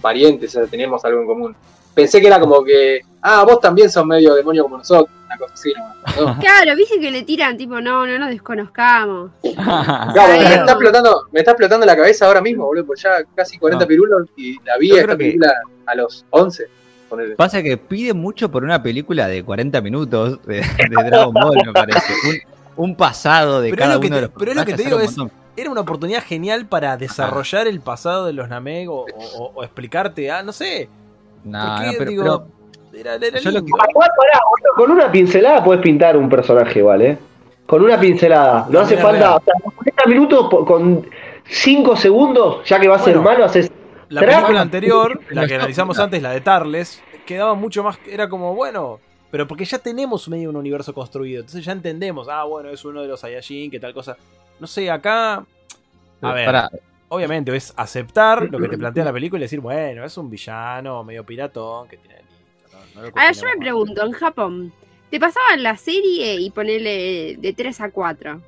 parientes, o sea, tenemos algo en común. Pensé que era como que, ah, vos también sos medio demonio como nosotros, cosa así, ¿no? No. Claro, viste que le tiran tipo, no, no nos desconozcamos. Claro, me está explotando, me está explotando la cabeza ahora mismo, boludo, pues ya casi 40 No. pirulos y la vi esta que- película a los 11. ponele. Pasa que pide mucho por una película de 40 minutos de, de Dragon Ball, me parece. Un, un pasado de Pero es cada uno te- de los pero es lo que te digo, un montón. Era una oportunidad genial para desarrollar el pasado de los Namek o, o- o explicarte, ah, no sé. No, no, pero, Digo, pero era, era yo lo lindo. Igual, pará, boludo, con una pincelada puedes pintar un personaje igual, ¿eh? Con una pincelada. No hace falta. O sea, con 40 minutos, con 5 segundos, ya que va a ser Bueno. malo, haces. La Trama. película anterior, la que analizamos antes, la de Tarles, quedaba mucho más. Era como, bueno, pero porque ya tenemos medio un universo construido. Entonces ya entendemos, ah, bueno, es uno de los Saiyajin, que tal cosa. No sé, acá. A ver, Pará, obviamente es aceptar lo que te plantea la película y decir, bueno, es un villano medio piratón que tiene. Ahora yo me pregunto, en Japón, ¿te pasaban la serie y ponerle de 3 a 4?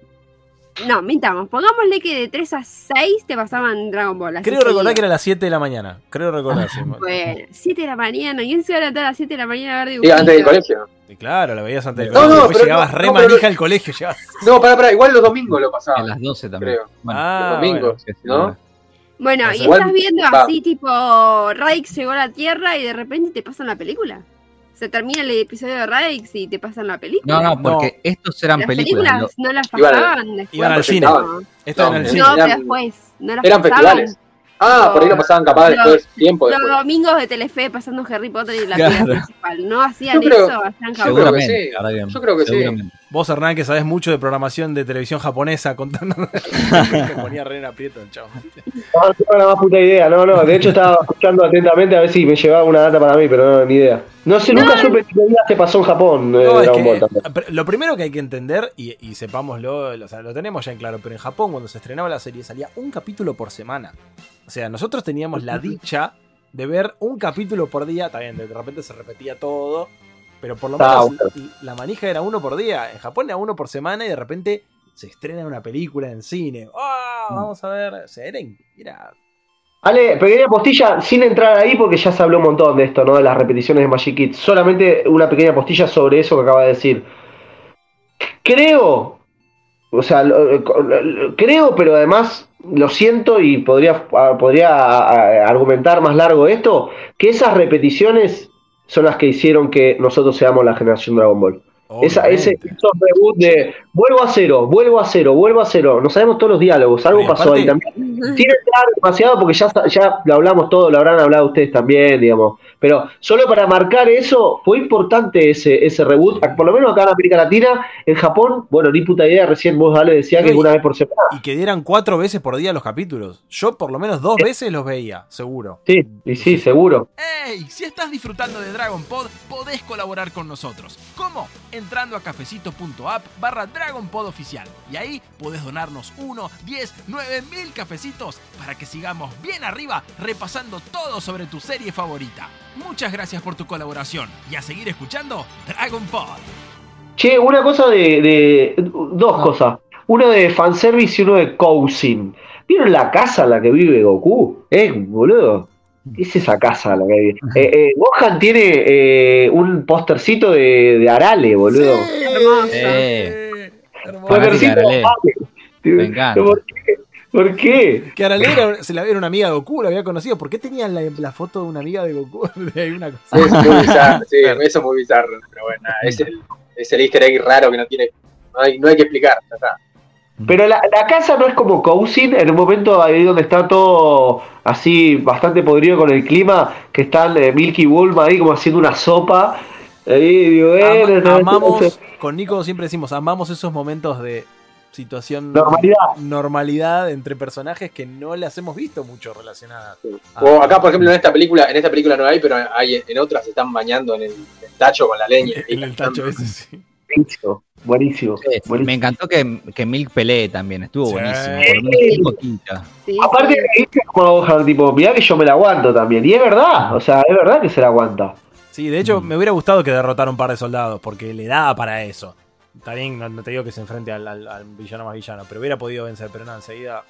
No, mintamos, pongámosle que de 3 a 6 te pasaban Dragon Ball. así Creo recordar que era a las 7 de la mañana. Creo recordar, sí. Bueno, 7 de la mañana, ¿quién se va a levantar a las 7 de la mañana a ver Sí, dibujitos? antes del colegio. Y claro, la veías antes del No, colegio. no, Después pero llegabas no, re pero- manija al colegio. Llegabas... No, pará, pará, igual los domingos lo a pasaban. las 12 también. Creo. Bueno, Ah, los domingos, sí, sí, ¿no? bueno. Bueno, y estás igual- viendo va. así, tipo, Radix llegó a la Tierra y de repente te pasan la película. Se termina el episodio de Radix y te pasan la película. No, no, porque estos eran Las películas. películas no las Iban al- pasaban después. iban al cine. No, era en el No, cine. no, pero después. No las Eran pasaban. festivales. Ah, por ahí lo pasaban capaz Los- después, tiempo Los después. domingos de Telefe pasando Harry Potter y la Claro. película principal. No hacían Yo creo- eso, hacían yo creo que Seguramente, sí. Yo creo que sí. Vos, Hernán, que sabés mucho de programación de televisión japonesa, contando. Me ponía re en aprieto el chavo. No, no tengo la más puta idea, no, no. De hecho, estaba escuchando atentamente a ver si me llevaba una data para mí, pero no, ni idea. No sé, nunca supe qué día se pasó en Japón eh, No, es Dragon Ball que, también. lo primero que hay que entender, y, y sepámoslo, o sea, lo tenemos ya en claro, pero en Japón cuando se estrenaba la serie salía un capítulo por semana. O sea, nosotros teníamos la dicha de ver un capítulo por día, bien, de repente se repetía todo, pero por lo Ah, menos la manija era uno por día. En Japón era uno por semana y de repente se estrena una película en cine. ¡Ah! vamos a ver. Seren, mira. Ale, pequeña postilla, sin entrar ahí porque ya se habló un montón de esto, ¿no? De las repeticiones de Magic Kids. Solamente una pequeña postilla sobre eso que acaba de decir. Creo, o sea, lo- lo- creo, pero además lo siento y podría, podría a- argumentar más largo esto, que esas repeticiones son las que hicieron que nosotros seamos la generación Dragon Ball. Esa, ese esos reboot de vuelvo a cero, vuelvo a cero, vuelvo a cero. No sabemos todos los diálogos, algo pasó ahí también. Sin entrar demasiado porque ya, ya lo hablamos todo, lo habrán hablado ustedes también, digamos. Pero solo para marcar eso, fue importante ese, ese reboot, por lo menos acá en América Latina, en Japón, bueno, ni puta idea, recién vos Ale decía que y- una vez por semana. Y que dieran cuatro veces por día los capítulos. Yo por lo menos dos veces los veía, seguro. Sí, y sí, seguro. ¡Hey! Si estás disfrutando de Dragon Pod, podés colaborar con nosotros. ¿Cómo? Entrando a cafecito.app barra Dragon Pod oficial. Y ahí podés donarnos 1, 10, 9 mil cafecitos para que sigamos bien arriba repasando todo sobre tu serie favorita. Muchas gracias por tu colaboración y a seguir escuchando Dragon Pod. Che, una cosa de. de- dos Ah. cosas. Uno de fanservice y uno de cousin. ¿Vieron la casa en la que vive Goku? ¿Eh, boludo? ¿Qué es esa casa en la que vive? Eh, eh, Gohan tiene eh, un postercito de, de Arale, boludo. Hermoso. Eh, Hermoso. Postercito Fanática de de Arale. Arale. Me encanta. ¿Por qué? Que Arale era- se la era una amiga de Goku, la había conocido. ¿Por qué tenía la, la foto de una amiga de Goku? De una cosa. Es muy bizarro, sí, eso es muy bizarro. Pero bueno, nada, es el, es el easter egg raro que no tiene. No hay, no hay que explicar. ya está. Pero la, la casa no es como cousin, en un momento ahí donde está todo así bastante podrido con el clima, que están eh, Milky Bulma ahí como haciendo una sopa. Ahí digo, bueno, no, amamos, no sé. con Nico siempre decimos, amamos esos momentos de situación Normalidad. normalidad entre personajes que no las hemos visto mucho relacionadas. a- O acá, por ejemplo, en esta película, en esta película no hay, pero hay en otras se están bañando en el, el tacho con la leña. en el tacho ese, sí. Buenísimo, buenísimo. Sí, sí, buenísimo. me encantó que, que Milk pelee también, estuvo Sí. buenísimo. Sí, Aparte, Gohan, tipo, mirá que yo me la aguanto también. Y es verdad, o sea, es verdad que se la aguanta. Sí, de hecho, me hubiera gustado que derrotara un par de soldados, porque le daba para eso. Está bien, no, no te digo que se enfrente al, al- al villano más villano, pero hubiera podido vencer, pero no, enseguida.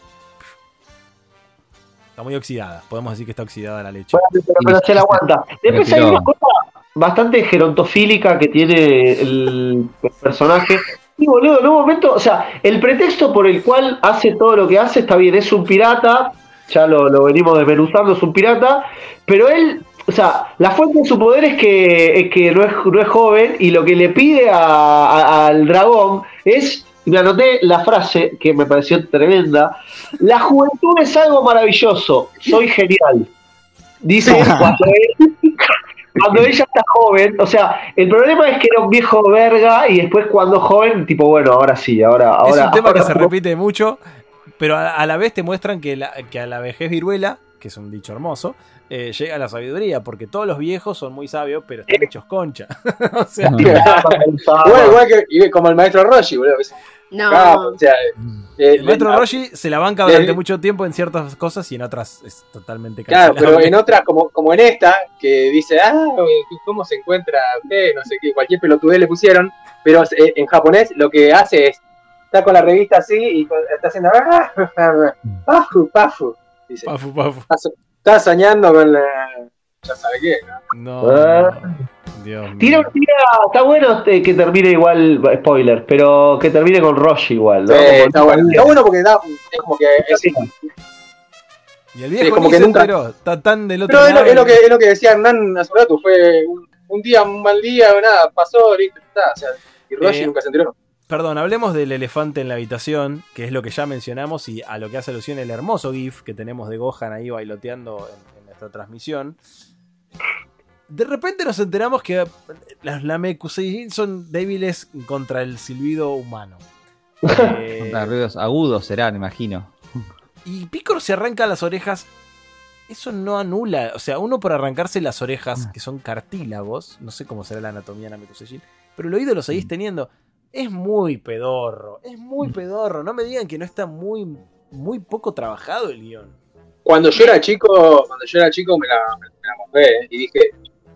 Está muy oxidada. Podemos decir que está oxidada la leche. Bueno, pero, pero se la aguanta. Después hay una cosa bastante gerontofílica que tiene el personaje. Y boludo, en un momento, o sea, el pretexto por el cual hace todo lo que hace está bien, es un pirata, ya lo, lo venimos desmenuzando, es un pirata, pero él, o sea, la fuente de su poder es que, es que no, es, no es joven y lo que le pide a- a- al dragón es, me anoté la frase que me pareció tremenda, la juventud es algo maravilloso, soy genial. Dice cuando, él- cuando ella está joven, o sea, el problema es que era un viejo verga y después cuando joven, tipo, bueno, ahora sí, ahora... es ahora un tema que se repite mucho, pero a, a la vez te muestran que, la- que a la vejez viruela, que es un dicho hermoso, eh, llega la sabiduría, porque todos los viejos son muy sabios, pero están hechos concha. o sea, Igual, igual que como el maestro Roshi, boludo. No. o sea, eh, el maestro eh, Roshi se la banca durante mucho tiempo en ciertas cosas y en otras es totalmente Claro, pero en otras, como, como en esta, que dice, ah, ¿cómo se encuentra usted? No sé qué, cualquier pelotudez le pusieron, pero eh, en japonés lo que hace es, está con la revista así y está haciendo, ah, pafu, pafu, dice, Pafu, pafu. Está, so- está soñando con la, ya sabe qué, ¿no? No, Ah. Dios mío. Tira, tira, está bueno este, que termine igual, spoiler, pero que termine con Roshi igual, ¿no? Sí, Como- está bueno, está bueno porque da, es como que es, Y el viejo Sí, como ni que se nunca- enteró, está tan del otro es lo, lado. es lo que, es lo que decía Hernán hace un rato, fue un, un día, un mal día, nada, pasó, listo, está, o sea, y Roshi Eh, nunca se enteró. Perdón, hablemos del elefante en la habitación, que es lo que ya mencionamos y a lo que hace alusión el hermoso GIF que tenemos de Gohan ahí bailoteando en, en nuestra transmisión. De repente nos enteramos que las Namekusein son débiles contra el silbido humano. Eh, Contra ruidos agudos serán, imagino. y Picor se arranca las orejas. Eso no anula. O sea, uno por arrancarse las orejas, que son cartílagos, no sé cómo será la anatomía de Namekusei, pero el oído lo seguís teniendo. Es muy pedorro. Es muy pedorro. No me digan que no está muy, muy poco trabajado el guion. Cuando yo era chico, cuando yo era chico me la, me la mojé, ¿eh? y dije,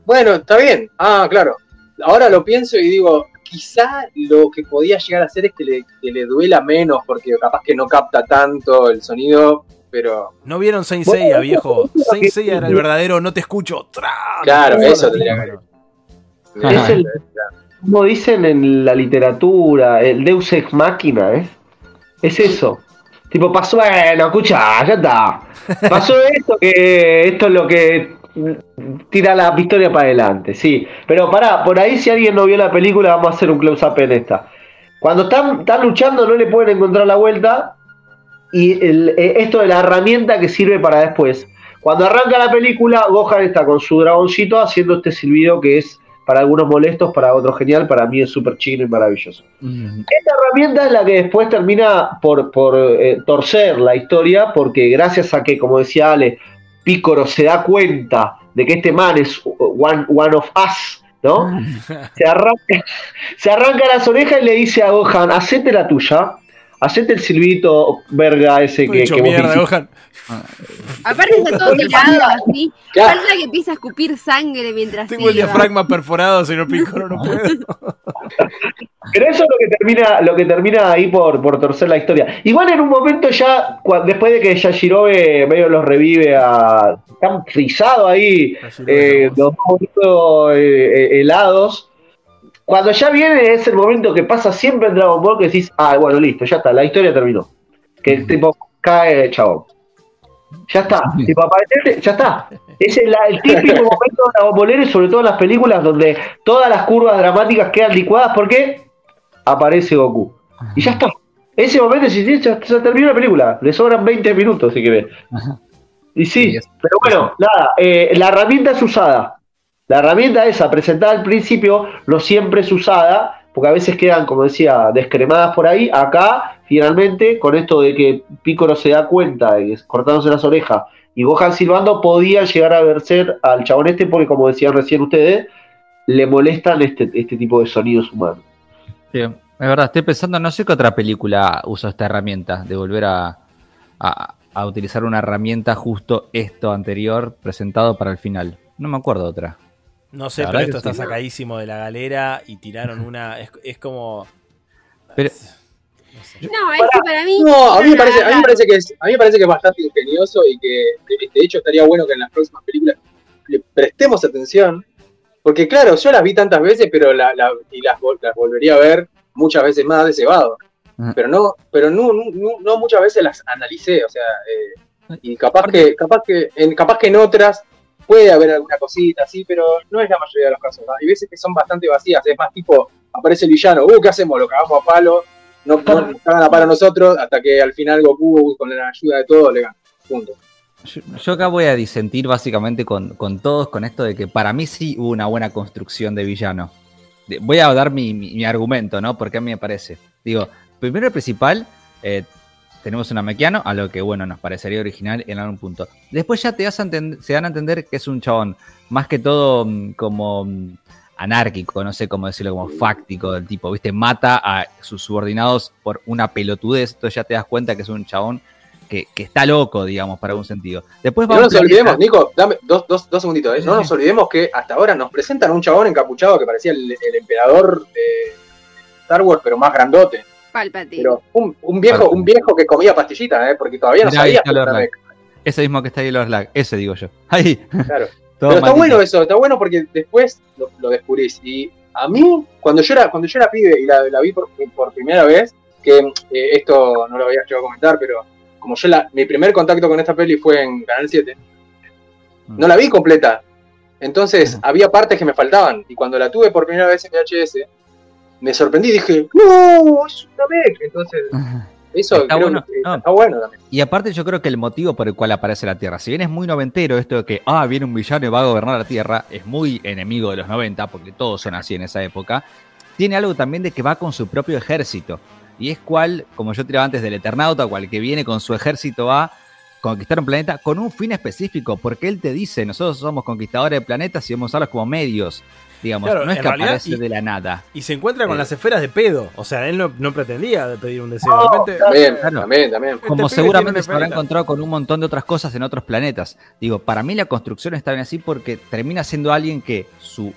bueno, está bien, ah, claro. Ahora lo pienso y digo, quizá lo que podía llegar a hacer es que le, que le duela menos, porque capaz que no capta tanto el sonido, pero ¿No vieron Saint Seiya, viejo? Saint que- Seiya era el verdadero no te escucho. ¡Tra! Claro, eso tendría tímpano. Es el- como dicen en la literatura, el Deus ex máquina, ¿eh? Es eso. Tipo, pasó, bueno, escucha, ya está. Pasó esto que esto es lo que tira la historia para adelante, sí. Pero pará, por ahí si alguien no vio la película, vamos a hacer un close-up en esta. Cuando están, están luchando no le pueden encontrar la vuelta. Y el- eh, esto de la herramienta que sirve para después. Cuando arranca la película, Gohan está con su dragoncito haciendo este silbido que es para algunos molestos, para otros genial, para mí es súper chino y maravilloso. Mm, Esta herramienta es la que después termina por, por eh, torcer la historia, porque gracias a que, como decía Ale, Pícoro se da cuenta de que este man es one, one of us, ¿no? Se arranca, se arranca las orejas y le dice a Gohan, hacete la tuya, hacete el silbito verga ese que, vos mierda, hiciste". Gohan. Aparte está todo tirado así. Claro. Falta que empiece a escupir sangre mientras Tengo el diafragma perforado, señor Piccolo, no puedo. Pero eso es lo que termina, lo que termina ahí por, por torcer la historia. Igual en un momento ya, después de que Yashirobe medio los revive a. Están frisados ahí, eh, los dos bonitos, eh, eh, helados. Cuando ya viene es el momento que pasa siempre en Dragon Ball que decís, ah, bueno, listo, ya está, la historia terminó. Que el tipo cae, chabón. Ya está, tipo, aparece, ya está. Es el, el típico momento de Dragon Ballero y sobre todo en las películas donde todas las curvas dramáticas quedan licuadas porque aparece Goku. Y ya está. Ese momento, si sí, ya se terminó la película. Le sobran 20 minutos, si querés. Y sí, pero bueno, nada, eh, la herramienta es usada. La herramienta esa, presentada al principio, no siempre es usada, porque a veces quedan, como decía, descremadas por ahí. Acá, finalmente, con esto de que Piccolo se da cuenta de que cortándose las orejas y Gohan silbando, podía llegar a vencer al chabón este, porque como decían recién ustedes, le molestan este, este tipo de sonidos humanos. Sí, es verdad, estoy pensando, no sé qué otra película usó esta herramienta, de volver a, a- a utilizar una herramienta justo esto anterior presentado para el final. No me acuerdo otra. No sé, pero esto está sí. sacadísimo de la galera y tiraron una. Es, es como. Pero- No sé. No, es que para mí. No, a mí, me parece, a mí me parece que es, a mí me parece que es bastante ingenioso y que de, hecho estaría bueno que en las próximas películas le prestemos atención. Porque claro, yo las vi tantas veces, pero la, la- y las, vol- las volvería a ver muchas veces más de cebado. Ajá. Pero no, pero no, no, no- no muchas veces las analicé, o sea, eh, y capaz que, capaz que, en, capaz que en otras puede haber alguna cosita así, pero no es la mayoría de los casos. ¿no? Hay veces que son bastante vacías, es más tipo, aparece el villano, uh, ¿qué hacemos? Lo cagamos a palo, no, no nos cagan a palo nosotros, hasta que al final Goku, con la ayuda de todos, le gana. Punto. Yo, yo acá voy a disentir básicamente con, con todos con esto de que para mí sí hubo una buena construcción de villano. Voy a dar mi, mi- mi argumento, ¿no? Porque a mí me parece. Digo, primero y principal, eh, tenemos un Amequiano, a lo que, bueno, nos parecería original en algún punto. Después ya te se dan a entender que es un chabón, más que todo mm, como mm, anárquico, no sé cómo decirlo, como fáctico del tipo, ¿viste? Mata a sus subordinados por una pelotudez, entonces ya te das cuenta que es un chabón que, que está loco, digamos, para algún sentido. Después no nos olvidemos, Nico, dame dos, dos, dos segunditos, ¿eh? no nos olvidemos que hasta ahora nos presentan un chabón encapuchado que parecía el, el emperador de Star Wars, pero más grandote. Palpatine. Pero un, un viejo, un viejo que comía pastillitas, ¿eh? porque todavía no Mirá, sabía. Ese mismo que está ahí el Orlac, ese digo yo. Ahí. Claro. Todo Pero está maldito. bueno eso, está bueno porque después lo, lo descubrís. Y a mí, cuando yo era, cuando yo era pibe y la, la vi por, por primera vez, que eh, esto no lo había llegado a comentar, pero como yo la, mi primer contacto con esta peli fue en Canal 7, no la vi completa. Entonces había partes que me faltaban. Y cuando la tuve por primera vez en VHS, me sorprendí y dije, ¡No! ¡Es una mech! Entonces, eso Está creo bueno, que no. está bueno también. Y aparte yo creo que el motivo por el cual aparece la Tierra, si bien es muy noventero esto de que, ah, viene un villano y va a gobernar la Tierra, es muy enemigo de los 90, porque todos son así en esa época, tiene algo también de que va con su propio ejército. Y es cual, como yo tiraba antes del Eternauta, cual que viene con su ejército a conquistar un planeta con un fin específico, porque él te dice, nosotros somos conquistadores de planetas y vamos a usarlos como medios. Digamos, Claro, no es que realidad, aparece y- de la nada. Y se encuentra con Eh. las esferas de pedo. O sea, él no, no pretendía pedir un deseo. No, de repente, También, Claro. también, también. Este Como seguramente se habrá encontrado con un montón de otras cosas en otros planetas. Digo, para mí la construcción está bien así porque termina siendo alguien que su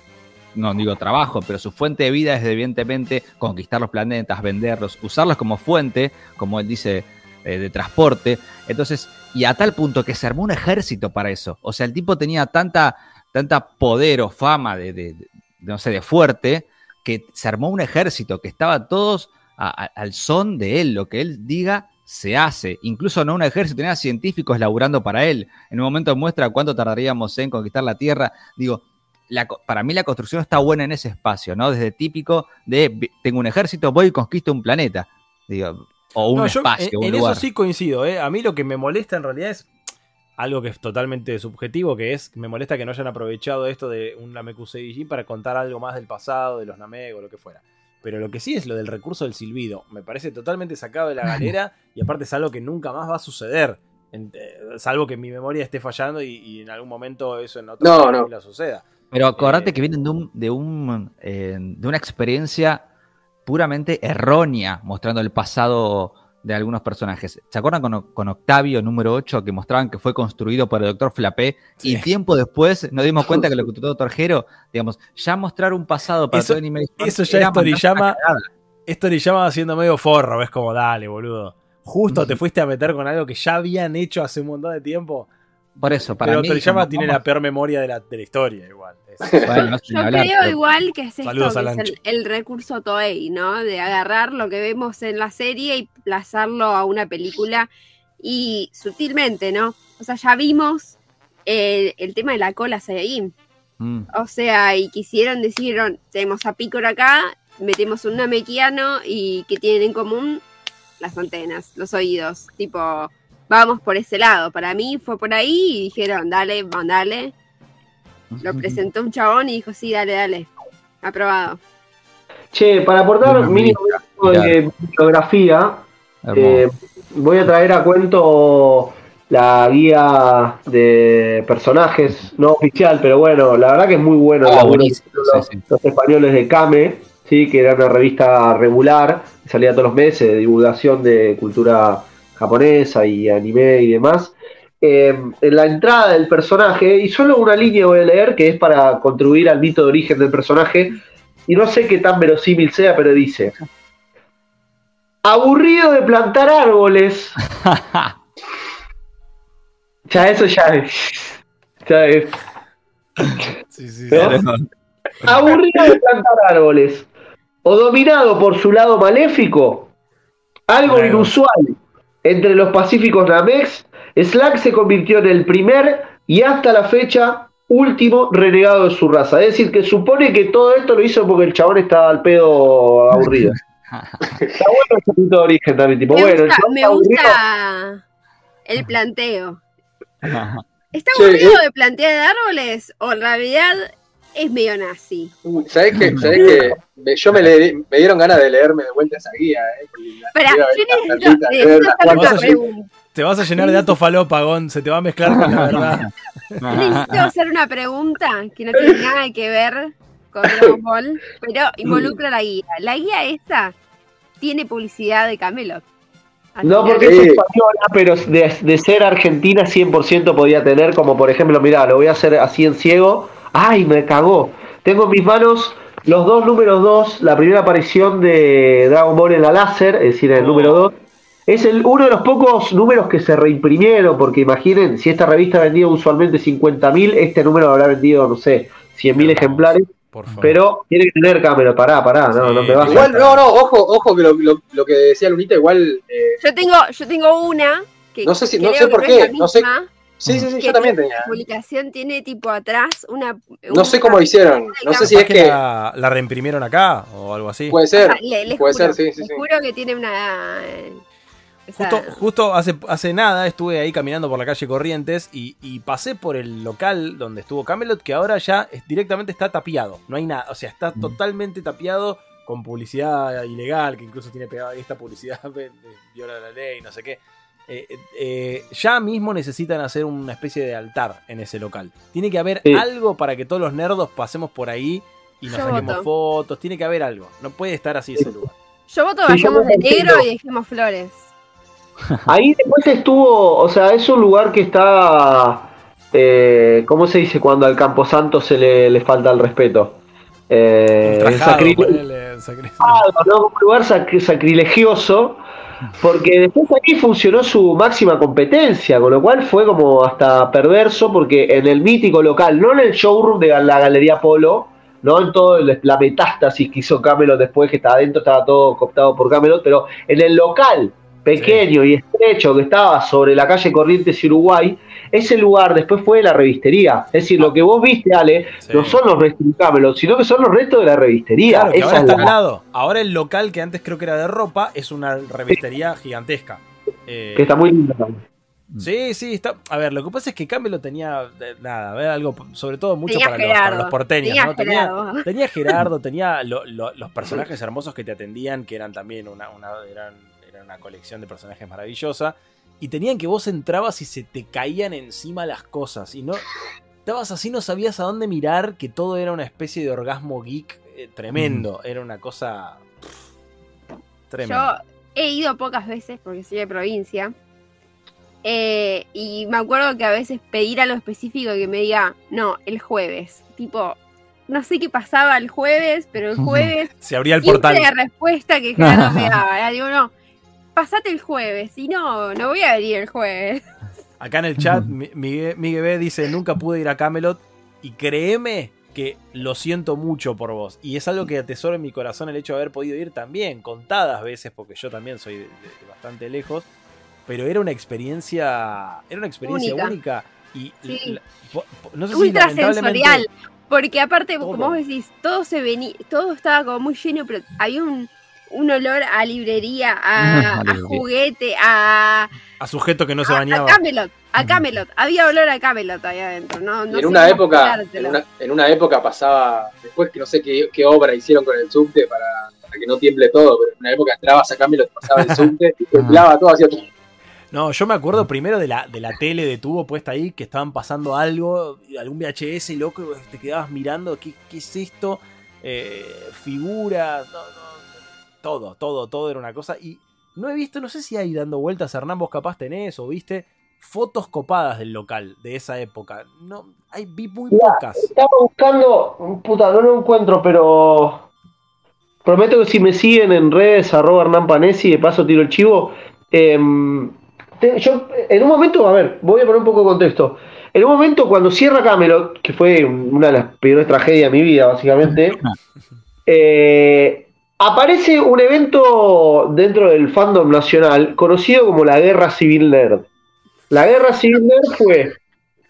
no digo trabajo, pero su fuente de vida es evidentemente conquistar los planetas, venderlos, usarlos como fuente, como él dice, eh, de transporte. Entonces, y a tal punto que se armó un ejército para eso. O sea, el tipo tenía tanta, tanta poder o fama de- no sé, de fuerte, que se armó un ejército, que estaba todos a- a- al son de él, lo que él diga se hace. Incluso no un ejército, tenía científicos laburando para él. En un momento muestra cuánto tardaríamos en conquistar la Tierra. Digo, la para mí la construcción está buena en ese espacio, ¿no? Desde típico de tengo un ejército, voy y conquisto un planeta. Digo, o un No, yo espacio, en, un en lugar. eso sí coincido, ¿eh? A mí lo que me molesta en realidad es algo que es totalmente subjetivo, que es, me molesta que no hayan aprovechado esto de un Namekusei para contar algo más del pasado, de los Namek o lo que fuera. Pero lo que sí es lo del recurso del silbido. Me parece totalmente sacado de la galera y aparte es algo que nunca más va a suceder. En- eh, salvo que mi memoria esté fallando y, y en algún momento eso en otra No, película suceda. Pero acordate Eh, que vienen de, un, de, un, eh, de una experiencia puramente errónea mostrando el pasado de algunos personajes. ¿Se acuerdan con, con Octavio número 8 que mostraban que fue construido por el doctor Flapé Sí. y tiempo después nos dimos cuenta que lo construyó Torjero? Digamos, ya mostrar un pasado para Eso- todo Anime eso ya es Toriyama le llama haciendo medio forro, es como, dale, boludo. Justo te fuiste a meter con algo que ya habían hecho hace un montón de tiempo. Por eso, para Pero mí. Toriyama como- tiene la peor memoria de la, de la historia, igual. Bueno, Yo hablar, creo pero- igual que es esto, que es el, el recurso Toei, ¿no? De agarrar lo que vemos en la serie y plazarlo a una película y sutilmente, ¿no? O sea, ya vimos el, el tema de la cola Saiyajin. Mm. O sea, y quisieron, decidieron, tenemos a Picor acá, metemos un Namekiano y que tienen en común las antenas, los oídos. Tipo, vamos por ese lado. Para mí fue por ahí y dijeron, dale, mandale. Lo presentó un chabón y dijo, sí, dale, dale. Aprobado. Che, para aportar mínimo de bibliografía, eh, voy a traer a cuento la guía de personajes, no oficial, pero bueno, la verdad que es muy bueno Ah, buenísimo, los, sí, sí. los españoles de Kame, ¿sí? que era una revista regular, que salía todos los meses de divulgación de cultura japonesa y anime y demás. Eh, en la entrada del personaje, y solo una línea voy a leer que es para contribuir al mito de origen del personaje, y no sé qué tan verosímil sea, pero dice: Aburrido de plantar árboles. ya, eso ya es. Ya es. Sí, sí, sí. ¿No? Aburrido de plantar árboles. O dominado por su lado maléfico. Algo Luego. inusual. Entre los pacíficos Namex, Slack se convirtió en el primer y hasta la fecha último renegado de su raza. Es decir, que supone que todo esto lo hizo porque el chabón estaba al pedo aburrido. Está bueno ese punto de origen también. Tipo, me bueno, el gusta, me gusta el planteo. ¿Está aburrido de plantear árboles o en realidad es medio nazi? ¿Sabés qué? ¿Sabés qué? Me- Yo me, le- me dieron ganas de leerme de vuelta esa guía, ¿eh? Espera, yo necesito, necesito hacer una pregunta. Te vas a llenar de datos falopagón, se te va a mezclar con la verdad. Yo necesito hacer una pregunta que no tiene nada que ver con Dragon Ball, pero involucra la guía. La guía esta tiene publicidad de Camelot. No, porque es española, pero de, de ser argentina 100% podía tener, como por ejemplo, mirá, lo voy a hacer así en ciego. ¡Ay, me cagó! Tengo en mis manos los dos números 2, la primera aparición de Dragon Ball en la láser, es decir, en el número 2. Es el, uno de los pocos números que se reimprimieron, porque imaginen, si esta revista vendía usualmente 50.000, este número habrá vendido, no sé, 100.000 ejemplares, Por favor. pero tiene que tener cámara, pará, pará, no, Sí, no me vas a... Igual, no, no, ojo, ojo que lo, lo- lo que decía Lunita, igual. eh, Yo tengo, yo tengo una que No sé si- no sé por qué, no sé- sí, sí, sí, yo también tenía. La publicación tiene tipo atrás una. No sé cómo hicieron. No sé si ¿Capaz es que la, la reimprimieron acá o algo así. Puede ser. Le- les Puede juro, ser, sí, sí, les sí. juro que tiene una. Justo, justo hace, hace nada estuve ahí caminando por la calle Corrientes y, y pasé por el local donde estuvo Camelot, que ahora ya es- directamente está tapiado. No hay nada, o sea, está totalmente tapiado con publicidad ilegal, que incluso tiene pegada ahí esta publicidad de- de- viola la ley, no sé qué. Eh, eh, eh, ya mismo necesitan hacer una especie de altar en ese local. Tiene que haber Sí. algo para que todos los nerdos pasemos por ahí y nos Yo saquemos voto. fotos. Tiene que haber algo. No puede estar así ese lugar. Yo voto Sí, vayamos yo de negro. y dejemos flores. Ahí después estuvo, o sea, es un lugar que está, eh, ¿cómo se dice cuando al Camposanto se le, le falta el respeto? eh, sacri- ponele, sacri- ¿no? un lugar sac- sacrilegioso, porque después aquí funcionó su máxima competencia, con lo cual fue como hasta perverso, porque en el mítico local, no en el showroom de la Galería Polo, no en todo el- la metástasis que hizo Camelot después, que estaba adentro, estaba todo cooptado por Camelot, pero en el local pequeño y estrecho que estaba sobre la calle Corrientes y Uruguay, ese lugar después fue la revistería. Es decir, lo que vos viste, Ale, Sí. no son los restos de sino que son los restos de la revistería. Claro, que ahora es está la- al lado. Ahora el local que antes creo que era de ropa es una revistería gigantesca. Eh, que está muy linda también. Sí, sí, está. A ver, lo que pasa es que Camelot tenía eh, nada, a ver, algo, sobre todo mucho para los, para los porteños, Tenía ¿no? Tenía, Gerardo. tenía Gerardo, tenía lo- lo- los personajes hermosos que te atendían, que eran también una, una, eran una colección de personajes maravillosa. Y tenían que vos entrabas y se te caían encima las cosas. Y no. Estabas así, no sabías a dónde mirar, que todo era una especie de orgasmo geek eh, tremendo. Era una cosa. pff, Tremenda. Yo he ido pocas veces porque soy de provincia. Eh, y me acuerdo que a veces pedir algo específico y que me diga, no, el jueves. Tipo, no sé qué pasaba el jueves, pero el jueves Se abría el portal. la respuesta que Gerardo me daba. Era, digo, no, pasate el jueves. Y no, no voy a venir el jueves. Acá en el chat, Mi- Miguel, Miguel B dice: Nunca pude ir a Camelot. Y créeme que lo siento mucho por vos. Y es algo que atesoro en mi corazón el hecho de haber podido ir también, contadas veces, porque yo también soy de, de- de bastante lejos. Pero era una experiencia. Era una experiencia única. Única. y Sí. la- po- po- no sé si Ultra lamentablemente- sensorial. Porque aparte, Todo. como vos decís, todo se venía, todo estaba como muy lleno, pero había un, un olor a librería, a, juguete, a, A sujeto que no se a- a bañaba. Camelot, a Camelot. Había olor a Camelot ahí adentro. No, no en una época, en una, en una época pasaba, después que no sé qué, qué obra hicieron con el subte para, para que no tiemble todo, pero en una época entrabas a Camelot, pasaba el subte y temblaba todo, hacía No, yo me acuerdo primero de la, de la tele de tubo puesta ahí, que estaban pasando algo, algún VHS, loco, te quedabas mirando, ¿qué, qué es esto? Eh, figuras, no, no, todo, todo, todo era una cosa. Y no he visto, no sé si hay dando vueltas, Hernán, vos capaz tenés o viste fotos copadas del local de esa época. No, hay, vi muy Mirá, pocas. Estaba buscando, puta, no lo encuentro, pero prometo que si me siguen en redes, arroba Hernán Panesi, de paso tiro el chivo. em, te- yo, en un momento, a ver, voy a poner un poco de contexto. En un momento, cuando cierra Camelot, que fue una de las peores tragedias de mi vida, básicamente, eh, aparece un evento dentro del fandom nacional conocido como la Guerra Civil Nerd. La Guerra Civil Nerd fue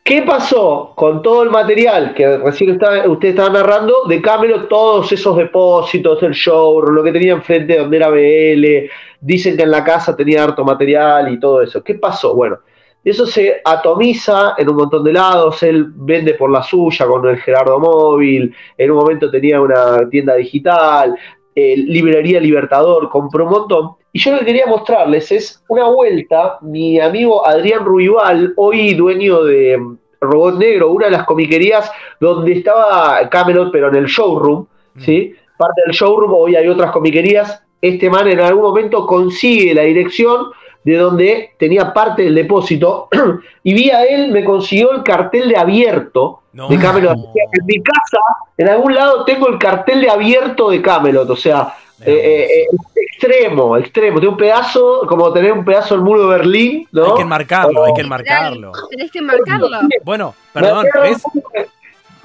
¿Qué pasó con todo el material que recién está, usted estaba narrando de Camelot, todos esos depósitos, el showroom, lo que tenía enfrente donde era BL, dicen que en la casa tenía harto material y todo eso. ¿Qué pasó? Bueno, eso se atomiza en un montón de lados, él vende por la suya con el Gerardo Móvil, en un momento tenía una tienda digital, eh, Librería Libertador, compró un montón. Y yo lo que quería mostrarles es una vuelta, mi amigo Adrián Ruibal, hoy dueño de mm, Robot Negro, una de las comiquerías donde estaba Camelot, pero en el showroom, ¿sí? Parte del showroom, hoy hay otras comiquerías. Este man en algún momento consigue la dirección de donde tenía parte del depósito y vía él me consiguió el cartel de abierto No. de Camelot. O sea, En mi casa, en algún lado, tengo el cartel de abierto de Camelot. O sea, eh, eh, eh, extremo, extremo. Tiene un pedazo, como tener un pedazo del muro de Berlín, ¿no? Hay que enmarcarlo, hay que enmarcarlo. Tenés que marcarlo. Bueno, perdón,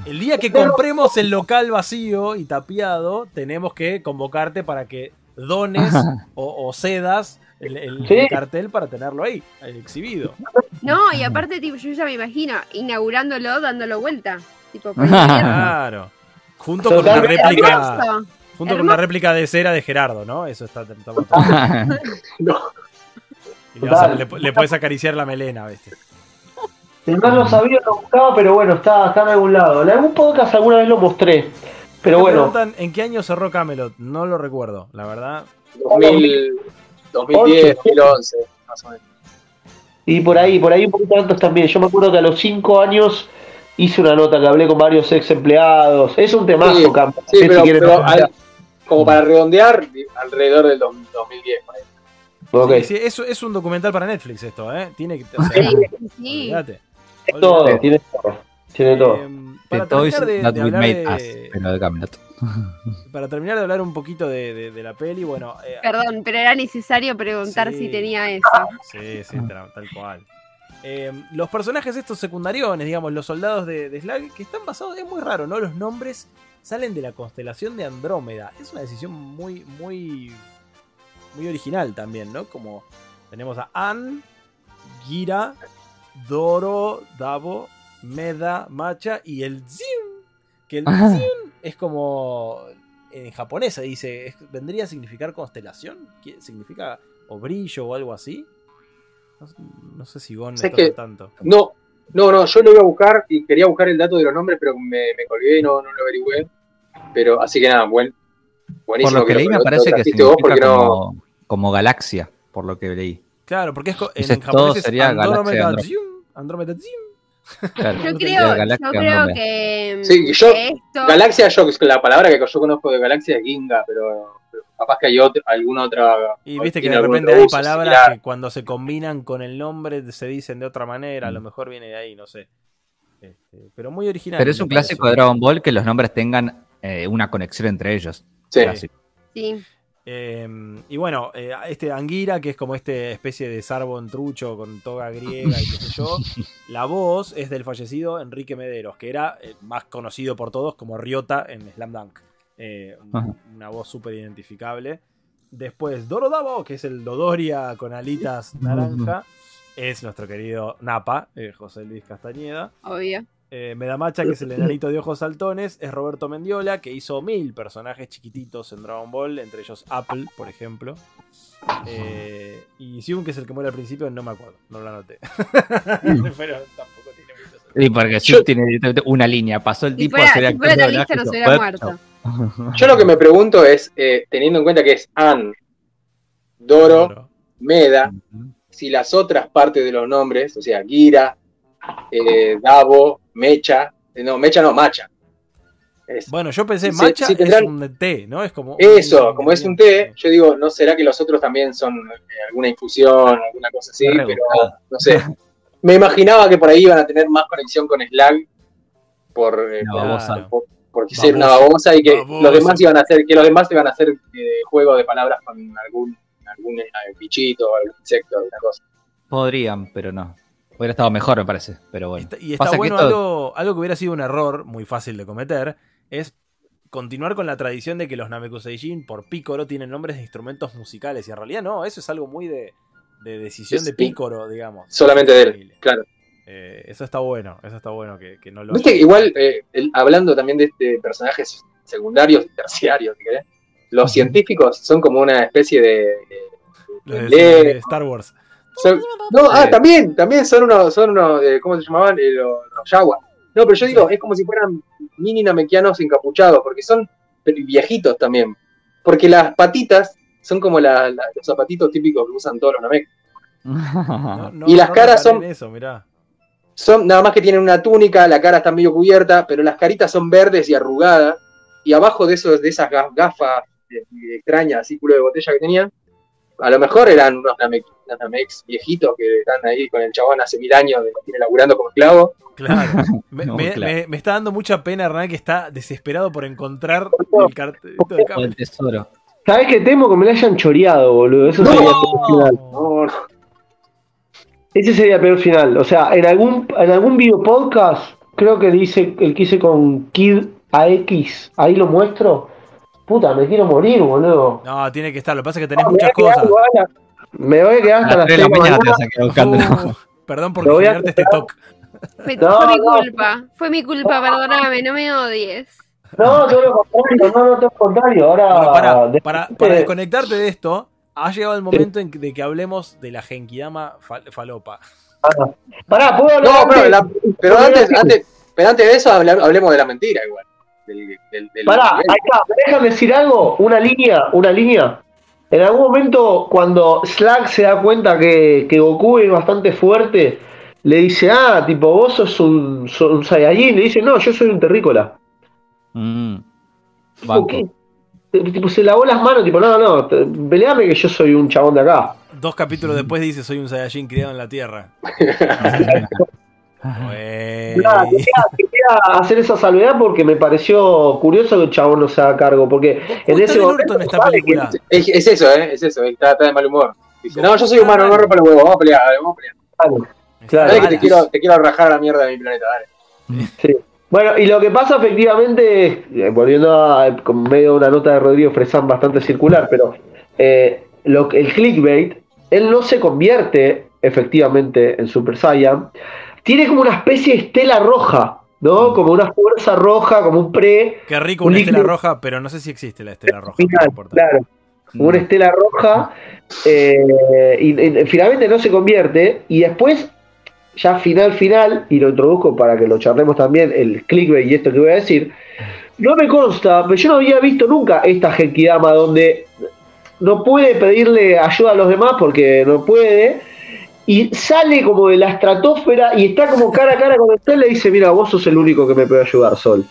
El día que compremos el local vacío y tapiado, tenemos que convocarte para que dones o, o cedas el, el- Sí. el cartel para tenerlo ahí, eh, exhibido. No, y aparte, tipo, yo ya me imagino inaugurándolo, dándolo vuelta. Tipo, Claro. Junto con una Totalmente. réplica, Hermoso. junto con una réplica de cera de Gerardo, ¿no? Eso está, está- está- y le, a- le- le puedes acariciar la melena, ¿viste? El más lo sabía, lo buscaba, pero bueno, está, está en algún lado. En algún podcast alguna vez lo mostré. Pero Me bueno, preguntan en qué año cerró Camelot. No lo recuerdo, la verdad. 2000, 2010, 2011, más o menos. y por ahí, por ahí un poquito antes también. Yo me acuerdo que a los 5 años hice una nota que hablé con varios ex empleados. Es un temazo, Sí, Cam. Sí, Si pero, quieren- pero al- como para redondear, alrededor del 2010. por ahí. Ok. Sí, sí, es, es un documental para Netflix esto, ¿eh? Tiene que. o sea, Sí, sí. olvídate. Todo, tiene todo. Tiene todo. Eh, The para, Toys terminar de, That de We hablar Made de, Us, pero de Camelot. para terminar de hablar un poquito de, de- de la peli, bueno. eh, Perdón, pero era necesario preguntar Sí. si tenía eso. Sí, sí, tal cual. Eh, los personajes estos secundariones, digamos, los soldados de, de Slag, que están basados, es muy raro, ¿no? Los nombres salen de la constelación de Andrómeda. Es una decisión muy, muy, muy original también, ¿no? Como tenemos a An, Gira, Doro, Davo, Meda, Macha y el Zin. Que el. Zin es como en japonés se dice, es- vendría a significar constelación, ¿Qué- significa o brillo o algo así. No, sé- no sé si Gon al tanto. No, no, no, yo lo iba a buscar y quería buscar el dato de los nombres, pero me, me colgué y no, no lo averigüé. Pero así que nada, buen, Por buenísimo lo que leí me parece que significa no. como, galaxia, por lo que leí. Claro, porque es en, japonés todo es sería Andrómeda Andrómeda. Claro, Yo creo, yo creo que, Sí, yo- que esto. Galaxia, yo, la palabra que yo conozco de Galaxia es Ginga, pero, pero capaz que hay otra, alguna otra. Y viste que de repente otro hay uso palabras similar. que cuando se combinan con el nombre se dicen de otra manera, a lo Mm. mejor viene de ahí, no sé. Este, pero muy original. Pero es un clásico de Dragon Ball que los nombres tengan eh, una conexión entre ellos. Sí. Clásico. Sí. Eh, y bueno, eh, este Anguira, que es como este especie de Sarbon trucho con toga griega y qué sé yo, la voz es del fallecido Enrique Mederos, que era eh, más conocido por todos como Ryota en Slam Dunk. Eh, una voz súper identificable. Después, Doro Davo, que es el Dodoria con alitas naranja, es nuestro querido Napa, eh, José Luis Castañeda. Obvio. Eh, Medamacha, que es el enanito de ojos saltones, es Roberto Mendiola, que hizo mil personajes chiquititos en Dragon Ball, entre ellos Apple, por ejemplo. Eh, y Sion, que es el que muere al principio, no me acuerdo, no lo anoté. Pero tampoco tiene mucho sentido. Y porque sí Yo- tiene directamente una línea. Pasó el Si tipo fuera, a ser si fuera la lista, y no se dijo, hubiera "Bueno, muerto. Yo lo que me pregunto es, eh, teniendo en cuenta que es An, Doro, Meda, si las otras partes de los nombres, o sea, Gira, eh, Davo, Mecha, eh, no, Mecha no, Macha. Es- Bueno, yo pensé, Sí, Macha tendrán- es un T, ¿no? Es como. eso, como es un té, yo digo, ¿no será que los otros también son eh, alguna infusión, alguna cosa así? Pero rebuscado. no sé. Me imaginaba que por ahí iban a tener más conexión con Slag por, eh, por- porque ser una Babosa. babosa y que Babosa. los demás iban a hacer, que los demás iban a hacer eh, juego de palabras con algún, algún eh, bichito, algún insecto, alguna cosa. Podrían, pero no. Hubiera estado mejor, me parece. Pero bueno. Está- y está Pasa que bueno esto- algo, algo que hubiera sido un error muy fácil de cometer, es continuar con la tradición de que los Namekuseijin por Picoro tienen nombres de instrumentos musicales. Y en realidad no, eso es algo muy de, de decisión Es de pi- Picoro, digamos. Solamente de él, claro. Eh, eso está bueno, eso está bueno que, que no lo... Viste, igual, eh, el- hablando también de este personajes secundarios, terciarios, si querés, los científicos son como una especie de... de- de- de Star Wars. Son- no, ah, también, también son unos, son unos eh, ¿cómo se llamaban? Eh, los, los Yaguas. No, pero yo digo, es como si fueran mini namekianos encapuchados, porque son viejitos también. Porque las patitas son como la- la- los zapatitos típicos que usan todos los namek. No, no- Y las no caras son- en Eso, mirá. Son nada más que tienen una túnica, la cara está medio cubierta, pero las caritas son verdes y arrugadas. Y abajo de, esos, de esas ga- gafas eh, extrañas, así culo de botella que tenían, a lo mejor eran unos Namek, unos Namex viejitos que están ahí con el chabón hace mil años, que lo tiene laburando como esclavo. Claro. Me, No, me- claro. me- me está dando mucha pena, Hernán, que está desesperado por encontrar el cartelito de O el cable. tesoro. ¿Sabés qué temo? Que me la hayan choreado, boludo. Eso sería el peor final. No, no. Ese sería el peor final. O sea, en algún, en algún video podcast, creo que dice el que hice con Kid AX, ahí lo muestro. Puta, me quiero morir, boludo. No, tiene que estar. Lo que pasa es que tenés Me muchas cosas. Me voy a quedar hasta las las 3 de 6 la mañana te mañana. vas a quedar buscando. Uh, perdón por generarte este toque. Fue, No, fue mi no. culpa. Fue mi culpa, perdóname, no me odies. No, todo lo contrario, no, no, todo lo contrario. Ahora, Bueno, para, para, para desconectarte de esto, ha llegado el momento en que- de que hablemos de la Genkidama fal- falopa. Pará, ¿puedo hablar No, pero, antes? la- pero ¿Puedo antes, antes, pero antes de eso hablemos de la mentira igual. Del, del- del- Pará, ahí está, déjame decir algo, una línea, una línea. En algún momento, cuando Slack se da cuenta que, que Goku es bastante fuerte, le dice, ah, tipo, vos sos un, sos un Saiyajin. Le dice, no, yo soy un terrícola. Mm. Banco. ¿qué? Tipo, se lavó las manos, tipo, no, no, peleame que yo soy un chabón de acá. Dos capítulos después dice soy un Saiyajin criado en la Tierra. Nada, quería, quería hacer esa salvedad porque me pareció curioso que el chabón no se haga cargo. Porque en ese momento. en esta vale película. Es, es eso, ¿eh? Es eso, está, está de mal humor. Dice, no, yo soy humano, no rompa los huevos, vamos a pelear, dale, vamos a pelear. claro, Dale que te quiero, te quiero rajar a la mierda de mi planeta, dale. sí. Bueno, y lo que pasa efectivamente, eh, volviendo a con medio de una nota de Rodrigo Fresán bastante circular, pero eh, lo, que- el clickbait, él no se convierte efectivamente en Super Saiyan. Tiene como una especie de estela roja, ¿no? Como una fuerza roja, como un pre. Qué rico Un una estela roja, pero no sé si existe la estela roja. Final, no claro. como una estela roja, eh, y, y finalmente no se convierte, y después, ya final, final, y lo introduzco para que lo charlemos también, el clickbait y esto que voy a decir, no me consta, pero yo no había visto nunca esta Genkidama donde no puede pedirle ayuda a los demás porque no puede, y sale como de la estratosfera y está como cara a cara con el sol y le dice, mira, vos sos el único que me puede ayudar, Sol.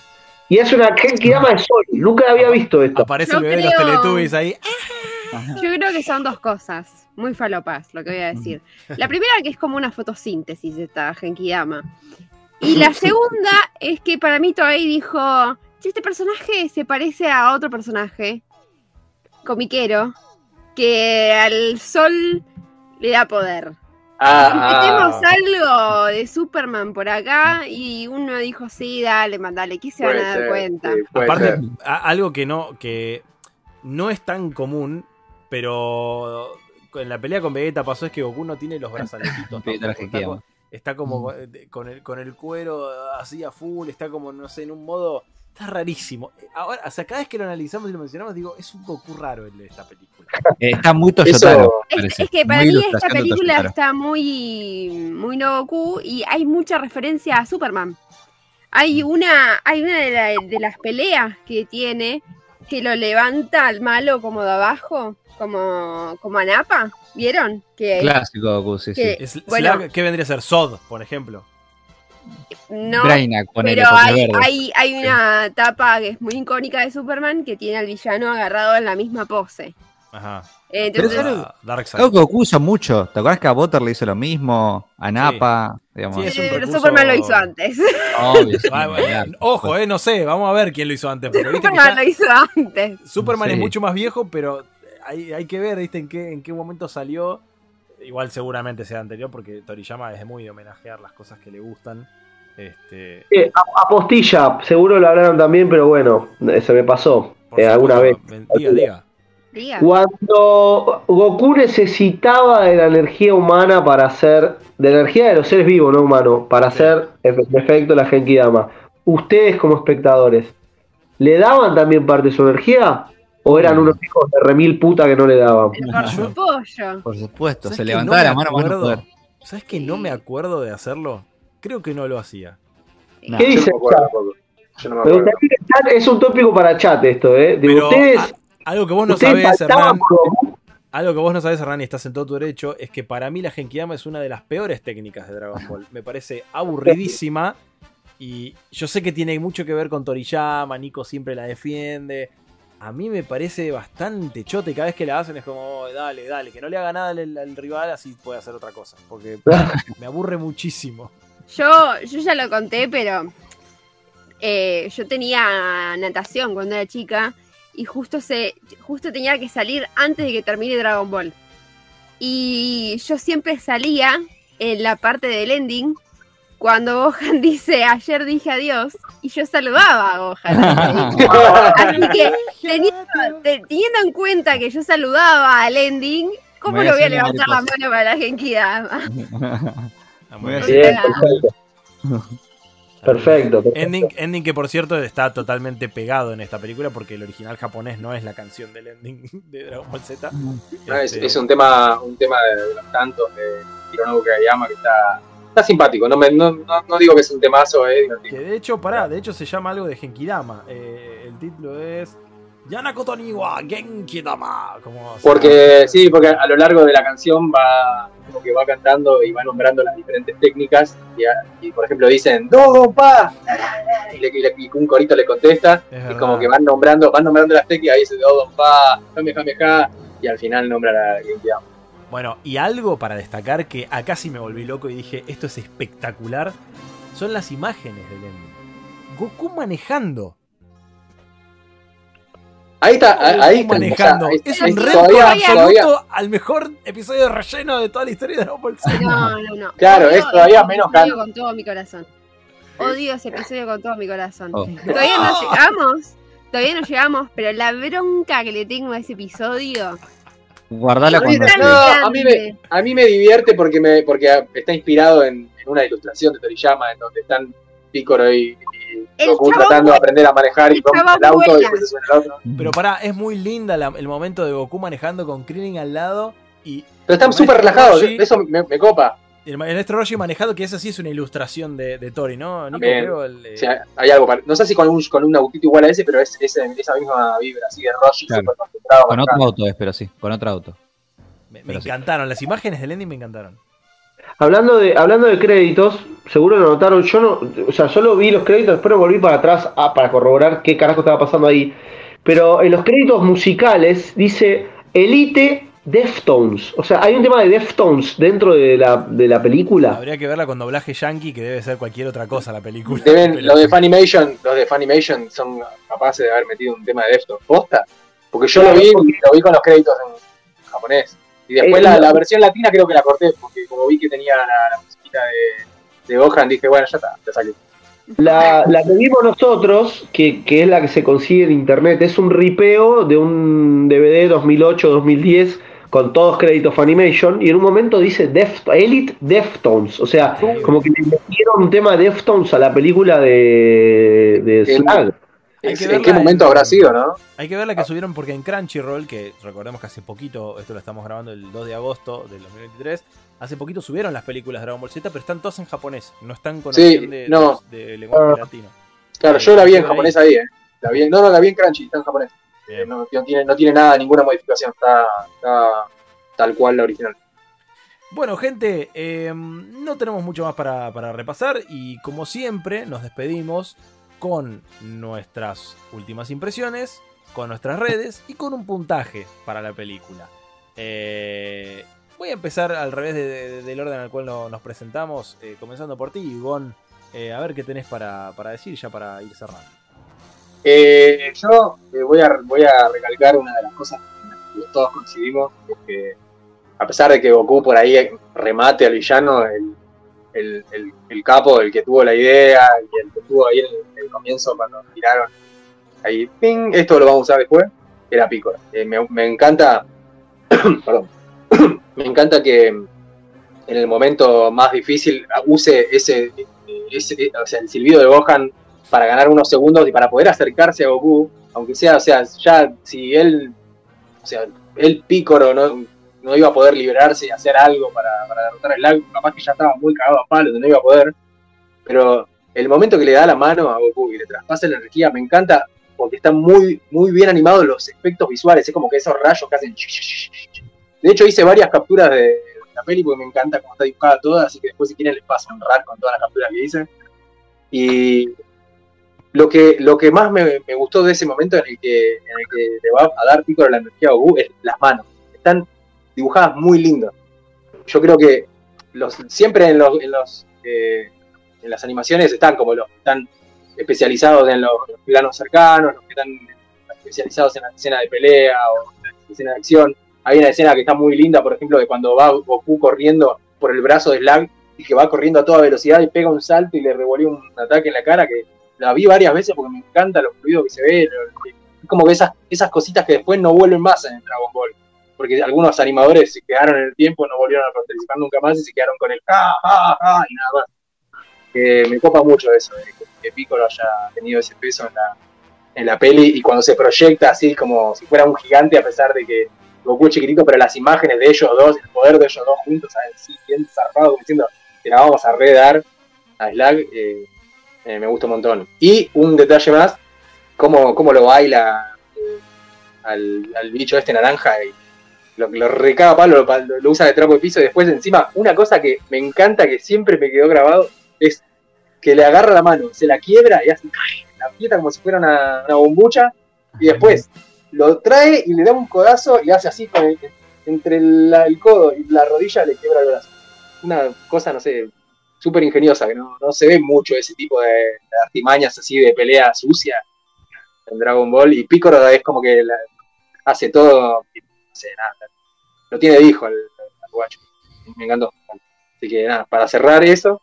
Y es una Genkidama de Sol, nunca había visto esto. Aparece Yo el bebé de los creo- Teletubbies ahí. Yo creo que son dos cosas muy falopas, lo que voy a decir. La primera que es como una fotosíntesis de esta Genkidama. Y la segunda es que para mí Toei dijo, "Che, este personaje se parece a otro personaje comiquero que al sol le da poder. Ah, Metemos ah, algo de Superman por acá y uno dijo, sí, dale, mandale, ¿qué se van a dar ser, cuenta? sí, Aparte, ser. algo que no, que no es tan común, pero en la pelea con Vegeta pasó es que Goku no tiene los brazaletitos. Tampoco. está, está como con- con el, con el cuero así a full, está como, no sé, en un modo... Está rarísimo. Ahora, o sea, cada vez que lo analizamos y lo mencionamos, digo, es un Goku raro el de esta película. Eh, está muy Toyotaro. Es, que para Muy mí esta película Toyotaro. está muy, muy no Goku y hay mucha referencia a Superman. Hay una, hay una de, la- de las peleas que tiene que lo levanta al malo como de abajo, como, como a Napa, ¿vieron? Que Clásico Goku, sí, sí. que- Es- Bueno. Slack, ¿Qué vendría a ser? Sod, por ejemplo. No, ponele, pero hay, hay, hay una tapa que es muy icónica de Superman que tiene al villano agarrado en la misma pose. Ajá. Entonces, Pero Ah. Creo que Goku usa mucho. ¿Te acuerdas que a Butter le hizo lo mismo? A Nappa. Digamos. Sí, es un pero recurso- Superman lo hizo antes. Obvio, sí, Ah, bueno, claro. ojo, eh, no sé, vamos a ver quién lo hizo antes. Porque viste que Superman lo hizo antes. Superman Sí. es mucho más viejo, pero hay, hay que ver, ¿viste? En qué, en qué momento salió. Igual seguramente sea anterior, porque Toriyama es muy de homenajear las cosas que le gustan. Este, Eh, a- apostilla, seguro lo hablaron también, pero bueno, se me pasó eh, alguna vez. Diga, diga. Diga. Cuando Goku necesitaba de la energía humana para hacer, de la energía de los seres vivos, no humanos, para Sí. hacer en efecto la Genkidama, ustedes como espectadores, ¿le daban también parte de su energía? ¿O eran unos hijos de remil puta que no le daban? Por supuesto, ¿Sabes se levantaba no me la mano no poder. ¿Sabes que no me acuerdo de hacerlo? Creo que no lo hacía. No. ¿Qué dice? no me es un tópico para chat esto, ¿eh? De Pero ustedes, a- algo que vos no sabés, Hernán, algo que vos no sabés, Hernán, y estás en todo tu derecho, es que para mí la Genkidama es una de las peores técnicas de Dragon Ball. Me parece aburridísima. Y yo sé que tiene mucho que ver con Toriyama, Nico siempre la defiende. A mí me parece bastante chote cada vez que la hacen es como, "Oh, dale, dale, que no le haga nada al, al rival, así puede hacer otra cosa. Porque me aburre muchísimo. Yo, yo ya lo conté, pero eh, yo tenía natación cuando era chica y justo se, justo tenía que salir antes de que termine Dragon Ball. Y yo siempre salía en la parte del ending cuando Gohan dice ayer dije adiós y yo saludaba a Gohan. Así que teniendo, te- teniendo en cuenta que yo saludaba al ending, ¿cómo Voy lo voy a levantar la mano para la Genkidama? Muy Muy bien. Perfecto. Perfecto. Ending, ending que por cierto está totalmente pegado en esta película porque el original japonés no es la canción del ending de Dragon Ball Z. No, es, Este, es un tema, un tema de, de los tantos de Hironobu Kageyama que está, está simpático. No, me, no, no, no digo que es un temazo, eh. Que de hecho, pará, de hecho se llama algo de Genkidama. Eh, el título es Yanakoto niwa Genkidama. Como, Porque sí, porque a lo largo de la canción va como que va cantando y va nombrando las diferentes técnicas y, a- y, por ejemplo dicen Dodo pa y, le- y le- y un corito le contesta Es y verdad. como que van nombrando van nombrando las técnicas y dice Dodo pa Kamehameha y al final nombra la Genkidama. Bueno, y algo para destacar que acá sí me volví loco y dije, esto es espectacular, son las imágenes del ending. Goku manejando. Ahí está, ahí Goku está. manejando. o sea, es un reto todavía- absoluto todavía- al mejor episodio de relleno de toda la historia de Dragon Ball Z. No, no, no. Claro, Odio es todavía ese menos episodio canon. con todo mi corazón. Odio ese episodio con todo mi corazón. Oh. Todavía no llegamos. Todavía no llegamos, pero la bronca que le tengo a ese episodio. Guardala A mí, cuando. No, a mí me, a mí me divierte porque me porque está inspirado en, en una ilustración de Toriyama en donde están Piccolo y, y El Goku tratando de aprender a manejar y El auto y vuela. después se sube el otro. Pero pará, es muy linda la- el momento de Goku manejando con Krillin al lado y Pero están súper maestro relajados, eso me, me copa. El maestro Roshi manejando, que esa sí es una ilustración de, de Tori, ¿no? Nico, creo, el, eh, O sea, hay algo para- no sé si con un, con un autito igual a ese, pero es, esa misma vibra así de Roshi Claro. súper concentrado. Con otro auto es, pero sí, con otro auto. me, sí. encantaron. Las imágenes del ending me encantaron. Hablando de, hablando de créditos, seguro lo notaron, yo no, o sea, solo vi los créditos, después volví para atrás ah, para corroborar qué carajo estaba pasando ahí. Pero en los créditos musicales dice Elite Deftones. O sea, hay un tema de Deftones dentro de la, de la película. Habría que verla con doblaje yankee, que debe ser cualquier otra cosa la película. Deben, Pero- los de Funimation, los de Funimation son capaces de haber metido un tema de Deftones. ¿Posta? Porque yo lo vi, lo vi con los créditos en japonés. Y después Eh, la, la versión latina creo que la corté, porque como vi que tenía la, la musiquita de, de Gohan, dije, bueno, ya está, ya saqué. La, la que vimos nosotros, que, que es la que se consigue en internet, es un ripeo de un DVD 2008-2010 con todos créditos Funimation y en un momento dice Deft, Elite Deftones, o sea, como que le metieron un tema Deftones a la película de, Slag. Hay que ¿En verla qué momento en- habrá sido, no? Hay que ver la que subieron porque en Crunchyroll, que recordemos que hace poquito, esto lo estamos grabando el 2 de agosto del 2023, hace poquito subieron las películas de Dragon Ball Z, pero están todas en japonés, no están con Sí, de, no. de lenguaje latino. Claro, yo la vi en japonés ahí, ¿eh? La vi no, no, la vi en Crunchy, está en japonés. No, no tiene, no tiene nada, ninguna modificación, está, está tal cual la original. Bueno, gente, eh, no tenemos mucho más para, para repasar y como siempre nos despedimos con nuestras últimas impresiones, con nuestras redes y con un puntaje para la película. Eh, voy a empezar al revés de- de- del orden al cual no- nos presentamos, eh, comenzando por ti, Gon. Eh, a ver qué tenés para, para decir ya para ir cerrando. Eh, yo voy, a, voy a recalcar una de las cosas que todos coincidimos, que a pesar de que Goku por ahí remate al villano, el, el, el- capo, el que tuvo la idea y el que estuvo ahí en el comienzo cuando tiraron ahí, ping, esto lo vamos a usar después, era Piccolo. Eh, me, me encanta, perdón, me encanta que en el momento más difícil use ese, ese o sea, el silbido de Gohan para ganar unos segundos y para poder acercarse a Goku, aunque sea, o sea, ya si él, o sea, él Pícoro no, no iba a poder liberarse y hacer algo para, derrotar el lago, capaz que ya estaba muy cagado a palos, no iba a poder, pero el momento que le da la mano a Goku y le traspasa la energía, me encanta porque están muy, muy bien animados los efectos visuales, es como que esos rayos que hacen... De hecho hice varias capturas de la peli porque me encanta cómo está dibujada toda, así que después si quieren les paso un RAR con todas las capturas que hice. Y lo que, lo que más me, gustó de ese momento en el, que, en el que le va a dar Piccolo la energía a Goku es las manos. Están dibujadas muy lindas. Yo creo que los, siempre en los, en los eh, en las animaciones están como los que están especializados en los, los planos cercanos, los que están especializados en la escena de pelea o en la escena de acción. Hay una escena que está muy linda, por ejemplo, de cuando va Goku corriendo por el brazo de Slag y que va corriendo a toda velocidad y pega un salto y le revolvió un ataque en la cara que la vi varias veces porque me encanta lo fluido que se ve. lo- como que esas, esas cositas que después no vuelven más en el Dragon Ball. Porque algunos animadores se quedaron en el tiempo, no volvieron a participar nunca más y se quedaron con el ja, ja, ja y nada más. Me copa mucho eso, de que, Piccolo haya tenido ese peso en la, en la peli y cuando se proyecta así como si fuera un gigante a pesar de que Goku es chiquitito, pero las imágenes de ellos dos, el poder de ellos dos juntos, ¿saben? Sí, bien zarpado, diciendo que la vamos a redar a Slag, eh, eh, me gusta un montón. Y un detalle más, cómo, cómo lo baila al, al bicho este naranja y lo, lo recaga palo, lo, lo usa de trapo de piso y después encima, una cosa que me encanta, que siempre me quedó grabado, es que le agarra la mano, se la quiebra y hace, la aprieta como si fuera una, una bombucha y después lo trae y le da un codazo y hace así con el, entre el codo y la rodilla le quiebra el brazo. Una cosa, no sé, súper ingeniosa, que no, no se ve mucho ese tipo de, artimañas así de pelea sucia en Dragon Ball. Y Piccolo es como que la- hace todo, y no sé, nada. Lo tiene de hijo el guacho. Me encantó. Así que nada, para cerrar eso,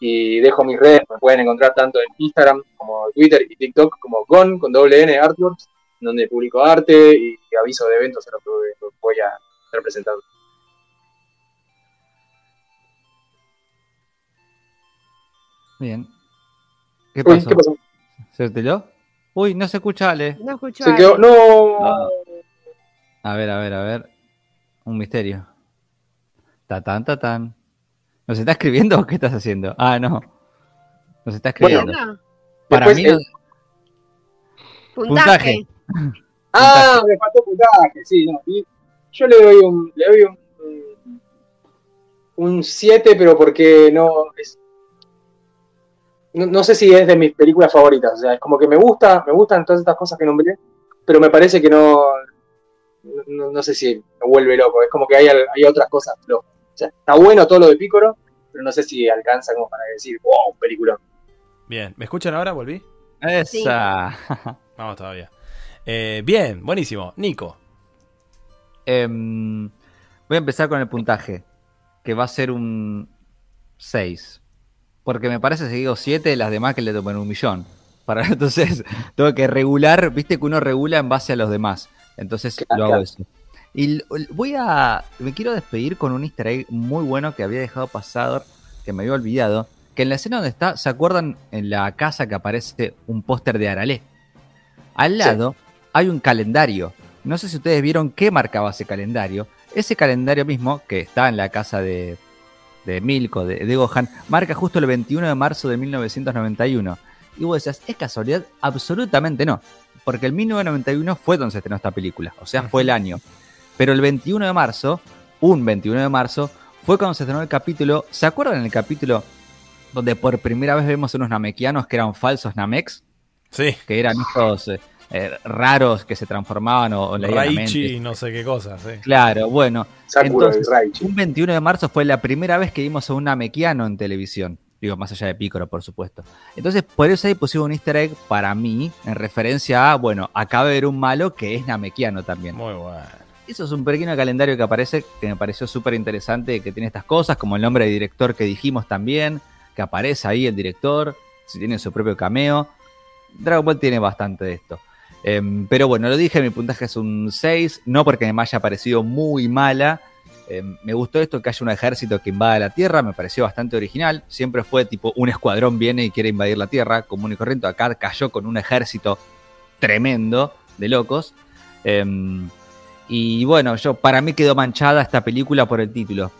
y dejo mis redes, me pueden encontrar tanto en Instagram como Twitter y TikTok como Gon con doble N Artworks, donde publico arte y, aviso de eventos en los que voy- a estar. Bien. ¿Qué Uy, pasó? ¿qué pasó? ¿Se te Uy, no se escucha, Ale. No escucho Se quedó. ¡No! Ah. A ver, a ver, a ver. Un misterio. Tatán, tatán. ¿Nos está escribiendo o qué estás haciendo? Ah, no. Nos está escribiendo. Para mí, puntaje. Puntaje. Ah, me faltó puntaje, sí, no. y yo le doy un. Le doy un. Un 7, pero porque no. Es, no, no sé si es de mis películas favoritas. O sea, es como que me gusta, me gustan todas estas cosas que nombré, pero me parece que no. No, no sé si me vuelve loco. Es como que hay, hay otras cosas flojas. O sea, está bueno todo lo de Pícoro, pero no sé si alcanza como para decir, wow, película. Bien, ¿me escuchan ahora? ¿Volví? Esa. Vamos todavía. Eh, bien, buenísimo. Nico. Em, voy a empezar con el puntaje, que va a ser un 6. Porque me parece seguido 7 las demás que le toman un millón. Para, entonces, tengo que regular, viste que uno regula en base a los demás. Entonces, Claro, lo hago claro. eso. Y voy a. Me quiero despedir con un easter egg muy bueno que había dejado pasar, que me había olvidado. Que en la escena donde está, ¿se acuerdan en la casa que aparece un póster de Aralé? Al Sí. lado hay un calendario. No sé si ustedes vieron qué marcaba ese calendario. Ese calendario mismo, que está en la casa de, de Milko, de, de Gohan, marca justo el 21 de marzo de 1991. Y vos decías, ¿es casualidad? Absolutamente no. Porque el 1991 fue donde se estrenó esta película. O sea, fue el año. Pero el 21 de marzo, un 21 de marzo, fue cuando se estrenó el capítulo. ¿Se acuerdan el capítulo donde por primera vez vemos unos namekianos que eran falsos namex? Sí. que eran estos eh, eh, raros que se transformaban o, o leían la Raichi mente. y no sé qué cosa. Sí. Claro, bueno. Sakura Entonces, Raichi. Un 21 de marzo fue la primera vez que vimos a un namekiano en televisión. Digo, más allá de Picoro, por supuesto. Entonces, por eso ahí pusimos un easter egg para mí, en referencia a, bueno, acaba de ver un malo que es namekiano también. Muy bueno. Eso es un pequeño calendario que aparece, que me pareció súper interesante, que tiene estas cosas, como el nombre de director que dijimos también, que aparece ahí el director, si tiene su propio cameo. Dragon Ball tiene bastante de esto. Em, pero bueno, lo dije, mi puntaje es un 6, no porque me haya parecido muy mala. Em, me gustó esto que haya un ejército que invada la Tierra, me pareció bastante original. Siempre fue tipo un escuadrón viene y quiere invadir la Tierra, común y corriente. Acá cayó con un ejército tremendo de locos. Em, y bueno, yo para mí quedó manchada esta película por el título.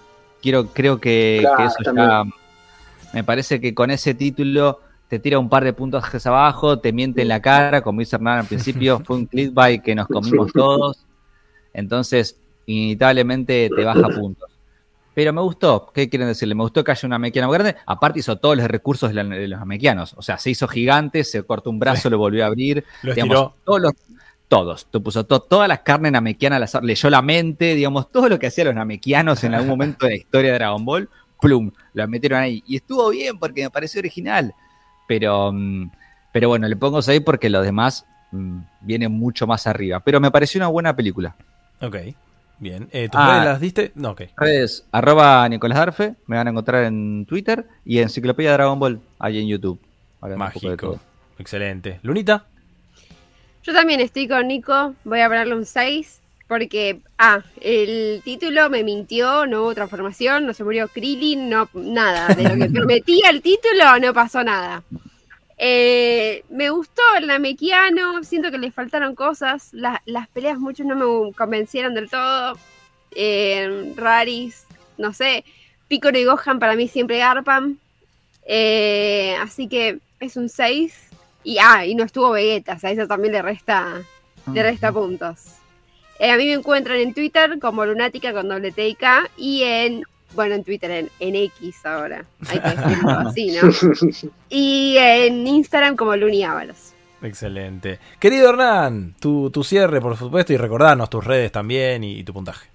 Quiero, creo que, Claro, que eso ya me parece que con ese título te tira un par de puntos hacia abajo, te miente en la cara, como dice Hernán al principio, fue un clickbait que nos comimos todos. Entonces, inevitablemente te baja puntos. Pero me gustó, ¿qué quieren decirle? Me gustó que haya una mequiana grande. Aparte hizo todos los recursos de, la- de los mequianos. O sea, se hizo gigante, se cortó un brazo, lo volvió a abrir. Lo digamos, estiró. todos los- todos. Te puso to- toda la carne namekiana, al azar, leyó la mente, digamos, todo lo que hacían los namekianos en algún momento de la historia de Dragon Ball, plum, lo metieron ahí. Y estuvo bien porque me pareció original. Pero, mm, pero bueno, le pongo 6 porque los demás mm, vienen mucho más arriba. Pero me pareció una buena película. Ok. Bien. Eh, ¿Tus Ah. redes las diste? No, ok. Redes, arroba Nicolás Darfe, me van a encontrar en Twitter y Enciclopedia Dragon Ball, ahí en YouTube. Mágico. Excelente. Lunita. Yo también estoy con Nico, voy a ponerle un 6 porque, ah, el título me mintió, no hubo transformación, no se murió Krillin, no, nada. De lo que prometía el título no pasó nada. Eh, me gustó el Namekiano, siento que le faltaron cosas, la- las peleas muchos no me convencieron del todo. Eh, Raris, no sé, Piccolo y Gohan para mí siempre garpan. Eh, así que es un 6. Y, ah, y no estuvo Vegeta, o sea, eso también le resta, le resta puntos. Eh, a mí me encuentran en Twitter como Lunática con doble T y K y en, bueno, en Twitter, en, en X ahora, hay que decirlo así, ¿no? Y en Instagram como Luni Ábalos. Excelente. Querido Hernán, tu, tu cierre, por supuesto, y recordarnos tus redes también y, y tu puntaje.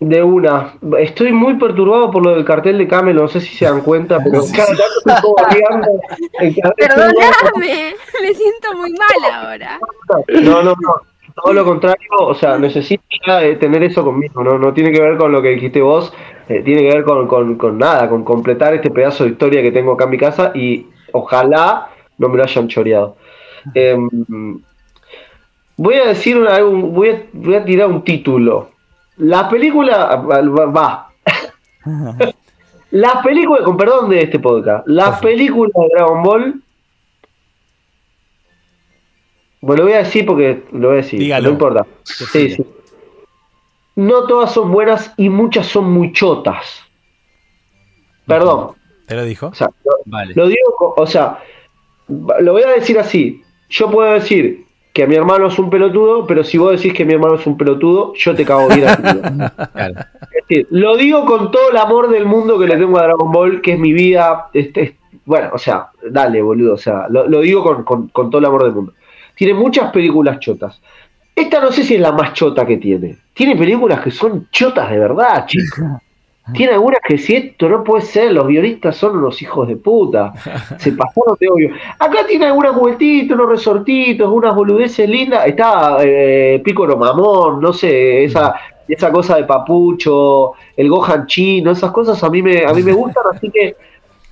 De una. Estoy muy perturbado por lo del cartel de Camel, no sé si se dan cuenta, pero cada tanto estoy. Perdóname, me siento muy mal ahora. No, no, no. Todo lo contrario, o sea, necesito eh, tener eso conmigo, ¿no? No tiene que ver con lo que dijiste vos, eh, tiene que ver con, con- con nada, con completar este pedazo de historia que tengo acá en mi casa y ojalá no me lo hayan choreado. Em, voy a decir una- voy a, voy a tirar un título. La película va. va. La película, con perdón de este podcast, la película de Dragon Ball. Bueno, lo voy a decir porque lo voy a decir, Dígalo. no importa. Sí, sí. No todas son buenas y muchas son muy chotas. Perdón. ¿Te lo dijo? O sea, lo, Vale. lo digo, o sea, lo voy a decir así. Yo puedo decir que mi hermano es un pelotudo, pero si vos decís que mi hermano es un pelotudo, yo te cago bien. a ti. Claro. Es decir, lo digo con todo el amor del mundo que le tengo a Dragon Ball, que es mi vida. Este, es- bueno, o sea, dale, boludo. O sea, lo, lo digo con, con- con todo el amor del mundo. Tiene muchas películas chotas. Esta no sé si es la más chota que tiene. Tiene películas que son chotas de verdad, chicos. Tiene algunas que si esto no puede ser, los guionistas son unos hijos de puta. Se pasaron de obvio. Acá tiene algunas vueltitas, unos resortitos, unas boludeces lindas. Está eh, Piccolo Mamón, no sé, esa, esa cosa de papucho, el Gohan chino, esas cosas a mí me, a mí me gustan, así que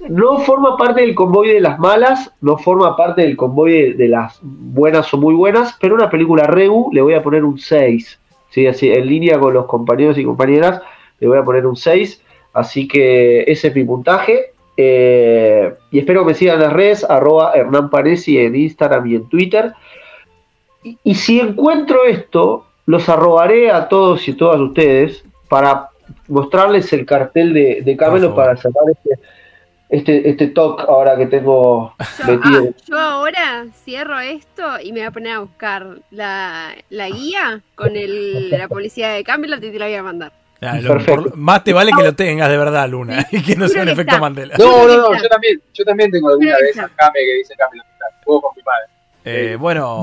no forma parte del convoy de las malas, no forma parte del convoy de, las buenas o muy buenas, pero una película Regu le voy a poner un 6. ¿sí? Así, en línea con los compañeros y compañeras, le voy a poner un 6. Así que ese es mi puntaje. Eh, y espero que me sigan en las redes, arroba Hernán Panesi en Instagram y en Twitter. Y, y si encuentro esto, los arrobaré a todos y todas ustedes para mostrarles el cartel de, de Camelo para cerrar este, este, este talk ahora que tengo Yo, metido. ah, yo ahora cierro esto y me voy a poner a buscar la, la guía con el, la policía de Camelot y te la voy a mandar. Ah, lo- Perfecto. por- más te vale que lo tengas de verdad, Luna, y que no sea un efecto. Mandela. No, no, no, yo también, yo también tengo alguna Pero vez esa. a Kame que dice mitad. Juego con mi madre. Eh, bueno,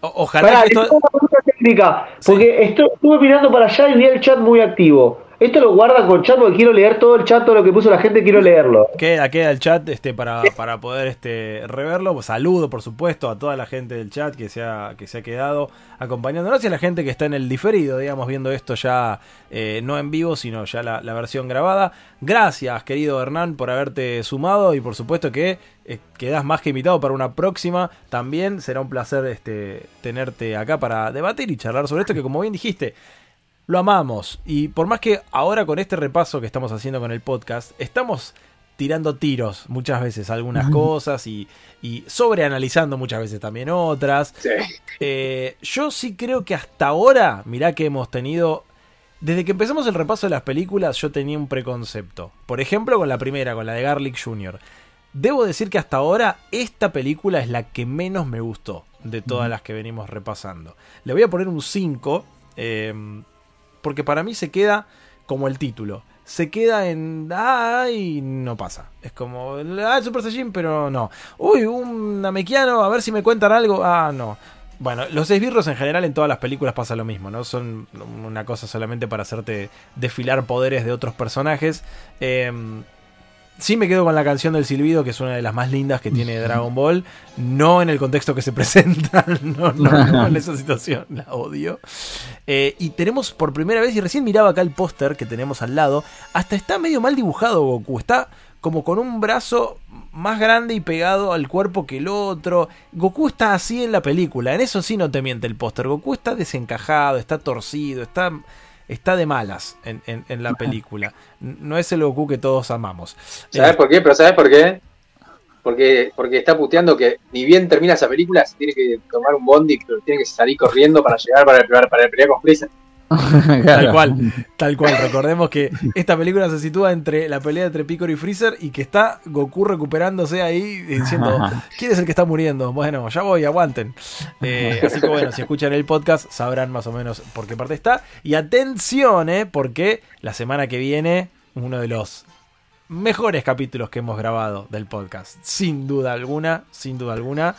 o- ojalá Pará, que esto... una técnica, Sí. porque esto- estuve mirando para allá y vi el chat muy activo. Esto lo guarda con chat porque quiero leer todo el chat, todo lo que puso la gente, quiero leerlo. Queda, queda el chat este, para, para poder este, reverlo. Pues saludo, por supuesto, a toda la gente del chat que se ha, que se ha quedado acompañándonos y a la gente que está en el diferido, digamos, viendo esto ya eh, no en vivo, sino ya la, la versión grabada. Gracias, querido Hernán, por haberte sumado y por supuesto que eh, quedás más que invitado para una próxima. También será un placer este, tenerte acá para debatir y charlar sobre esto que, como bien dijiste, lo amamos. Y por más que ahora con este repaso que estamos haciendo con el podcast, estamos tirando tiros muchas veces algunas cosas y, y sobreanalizando muchas veces también otras. Sí. Eh, yo sí creo que hasta ahora, mirá que hemos tenido... Desde que empezamos el repaso de las películas yo tenía un preconcepto. Por ejemplo con la primera, con la de Garlic Jr. Debo decir que hasta ahora esta película es la que menos me gustó de todas las que venimos repasando. Le voy a poner un 5, eh, porque para mí se queda como el título. Se queda en. ¡Ay! No pasa. Es como. ¡Ah, el Super Saiyajin! Pero no. ¡Uy! Un Namekiano, a ver si me cuentan algo. ¡Ah, no! Bueno, los esbirros en general en todas las películas pasa lo mismo, ¿no? Son una cosa solamente para hacerte desfilar poderes de otros personajes. Eh, Sí me quedo con la canción del silbido, que es una de las más lindas que tiene Dragon Ball. No en el contexto que se presenta, no, no, no en esa situación, la odio. Eh, y tenemos por primera vez, y recién miraba acá el póster que tenemos al lado, hasta está medio mal dibujado Goku. Está como con un brazo más grande y pegado al cuerpo que el otro. Goku está así en la película, en eso sí no te miente el póster. Goku está desencajado, está torcido, está está de malas en, en- en la película. No es el Goku que todos amamos. ¿Sabes Eh, por qué? Pero ¿sabes por qué? Porque, porque está puteando que ni bien termina esa película, se tiene que tomar un bondi, pero tiene que salir corriendo para llegar para el, para el pelea con Freezer. Tal cual, tal cual. Recordemos que esta película se sitúa entre la pelea entre Piccolo y Freezer y que está Goku recuperándose ahí diciendo, ¿quién es el que está muriendo? Bueno, ya voy, aguanten. Eh, así que bueno, si escuchan el podcast sabrán más o menos por qué parte está. Y atención, eh, porque la semana que viene, uno de los mejores capítulos que hemos grabado del podcast. Sin duda alguna, sin duda alguna.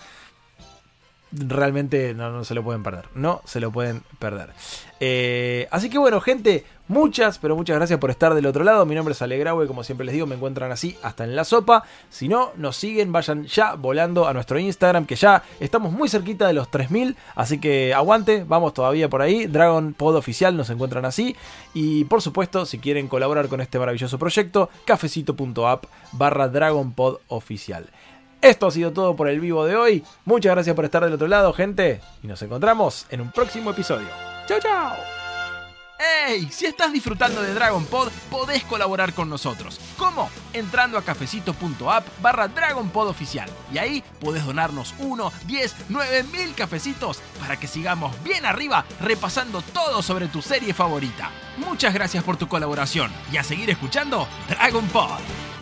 Realmente no, no se lo pueden perder. No se lo pueden perder. Eh, así que bueno, gente, muchas, pero muchas gracias por estar del otro lado. Mi nombre es Alegraue, como siempre les digo, me encuentran así hasta en la sopa. Si no, nos siguen, vayan ya volando a nuestro Instagram, que ya estamos muy cerquita de los 3000. Así que aguante, vamos todavía por ahí. Dragon Pod Oficial nos encuentran así. Y por supuesto, si quieren colaborar con este maravilloso proyecto, cafecito.app barra Dragon Pod Oficial. Esto ha sido todo por el vivo de hoy. Muchas gracias por estar del otro lado, gente. Y nos encontramos en un próximo episodio. ¡Chao, chao! ¡Ey! Si estás disfrutando de Dragon Pod, podés colaborar con nosotros. ¿Cómo? Entrando a cafecito.app barra Dragon Pod oficial. Y ahí podés donarnos 1, 10, 9 mil cafecitos para que sigamos bien arriba repasando todo sobre tu serie favorita. Muchas gracias por tu colaboración y a seguir escuchando Dragon Pod.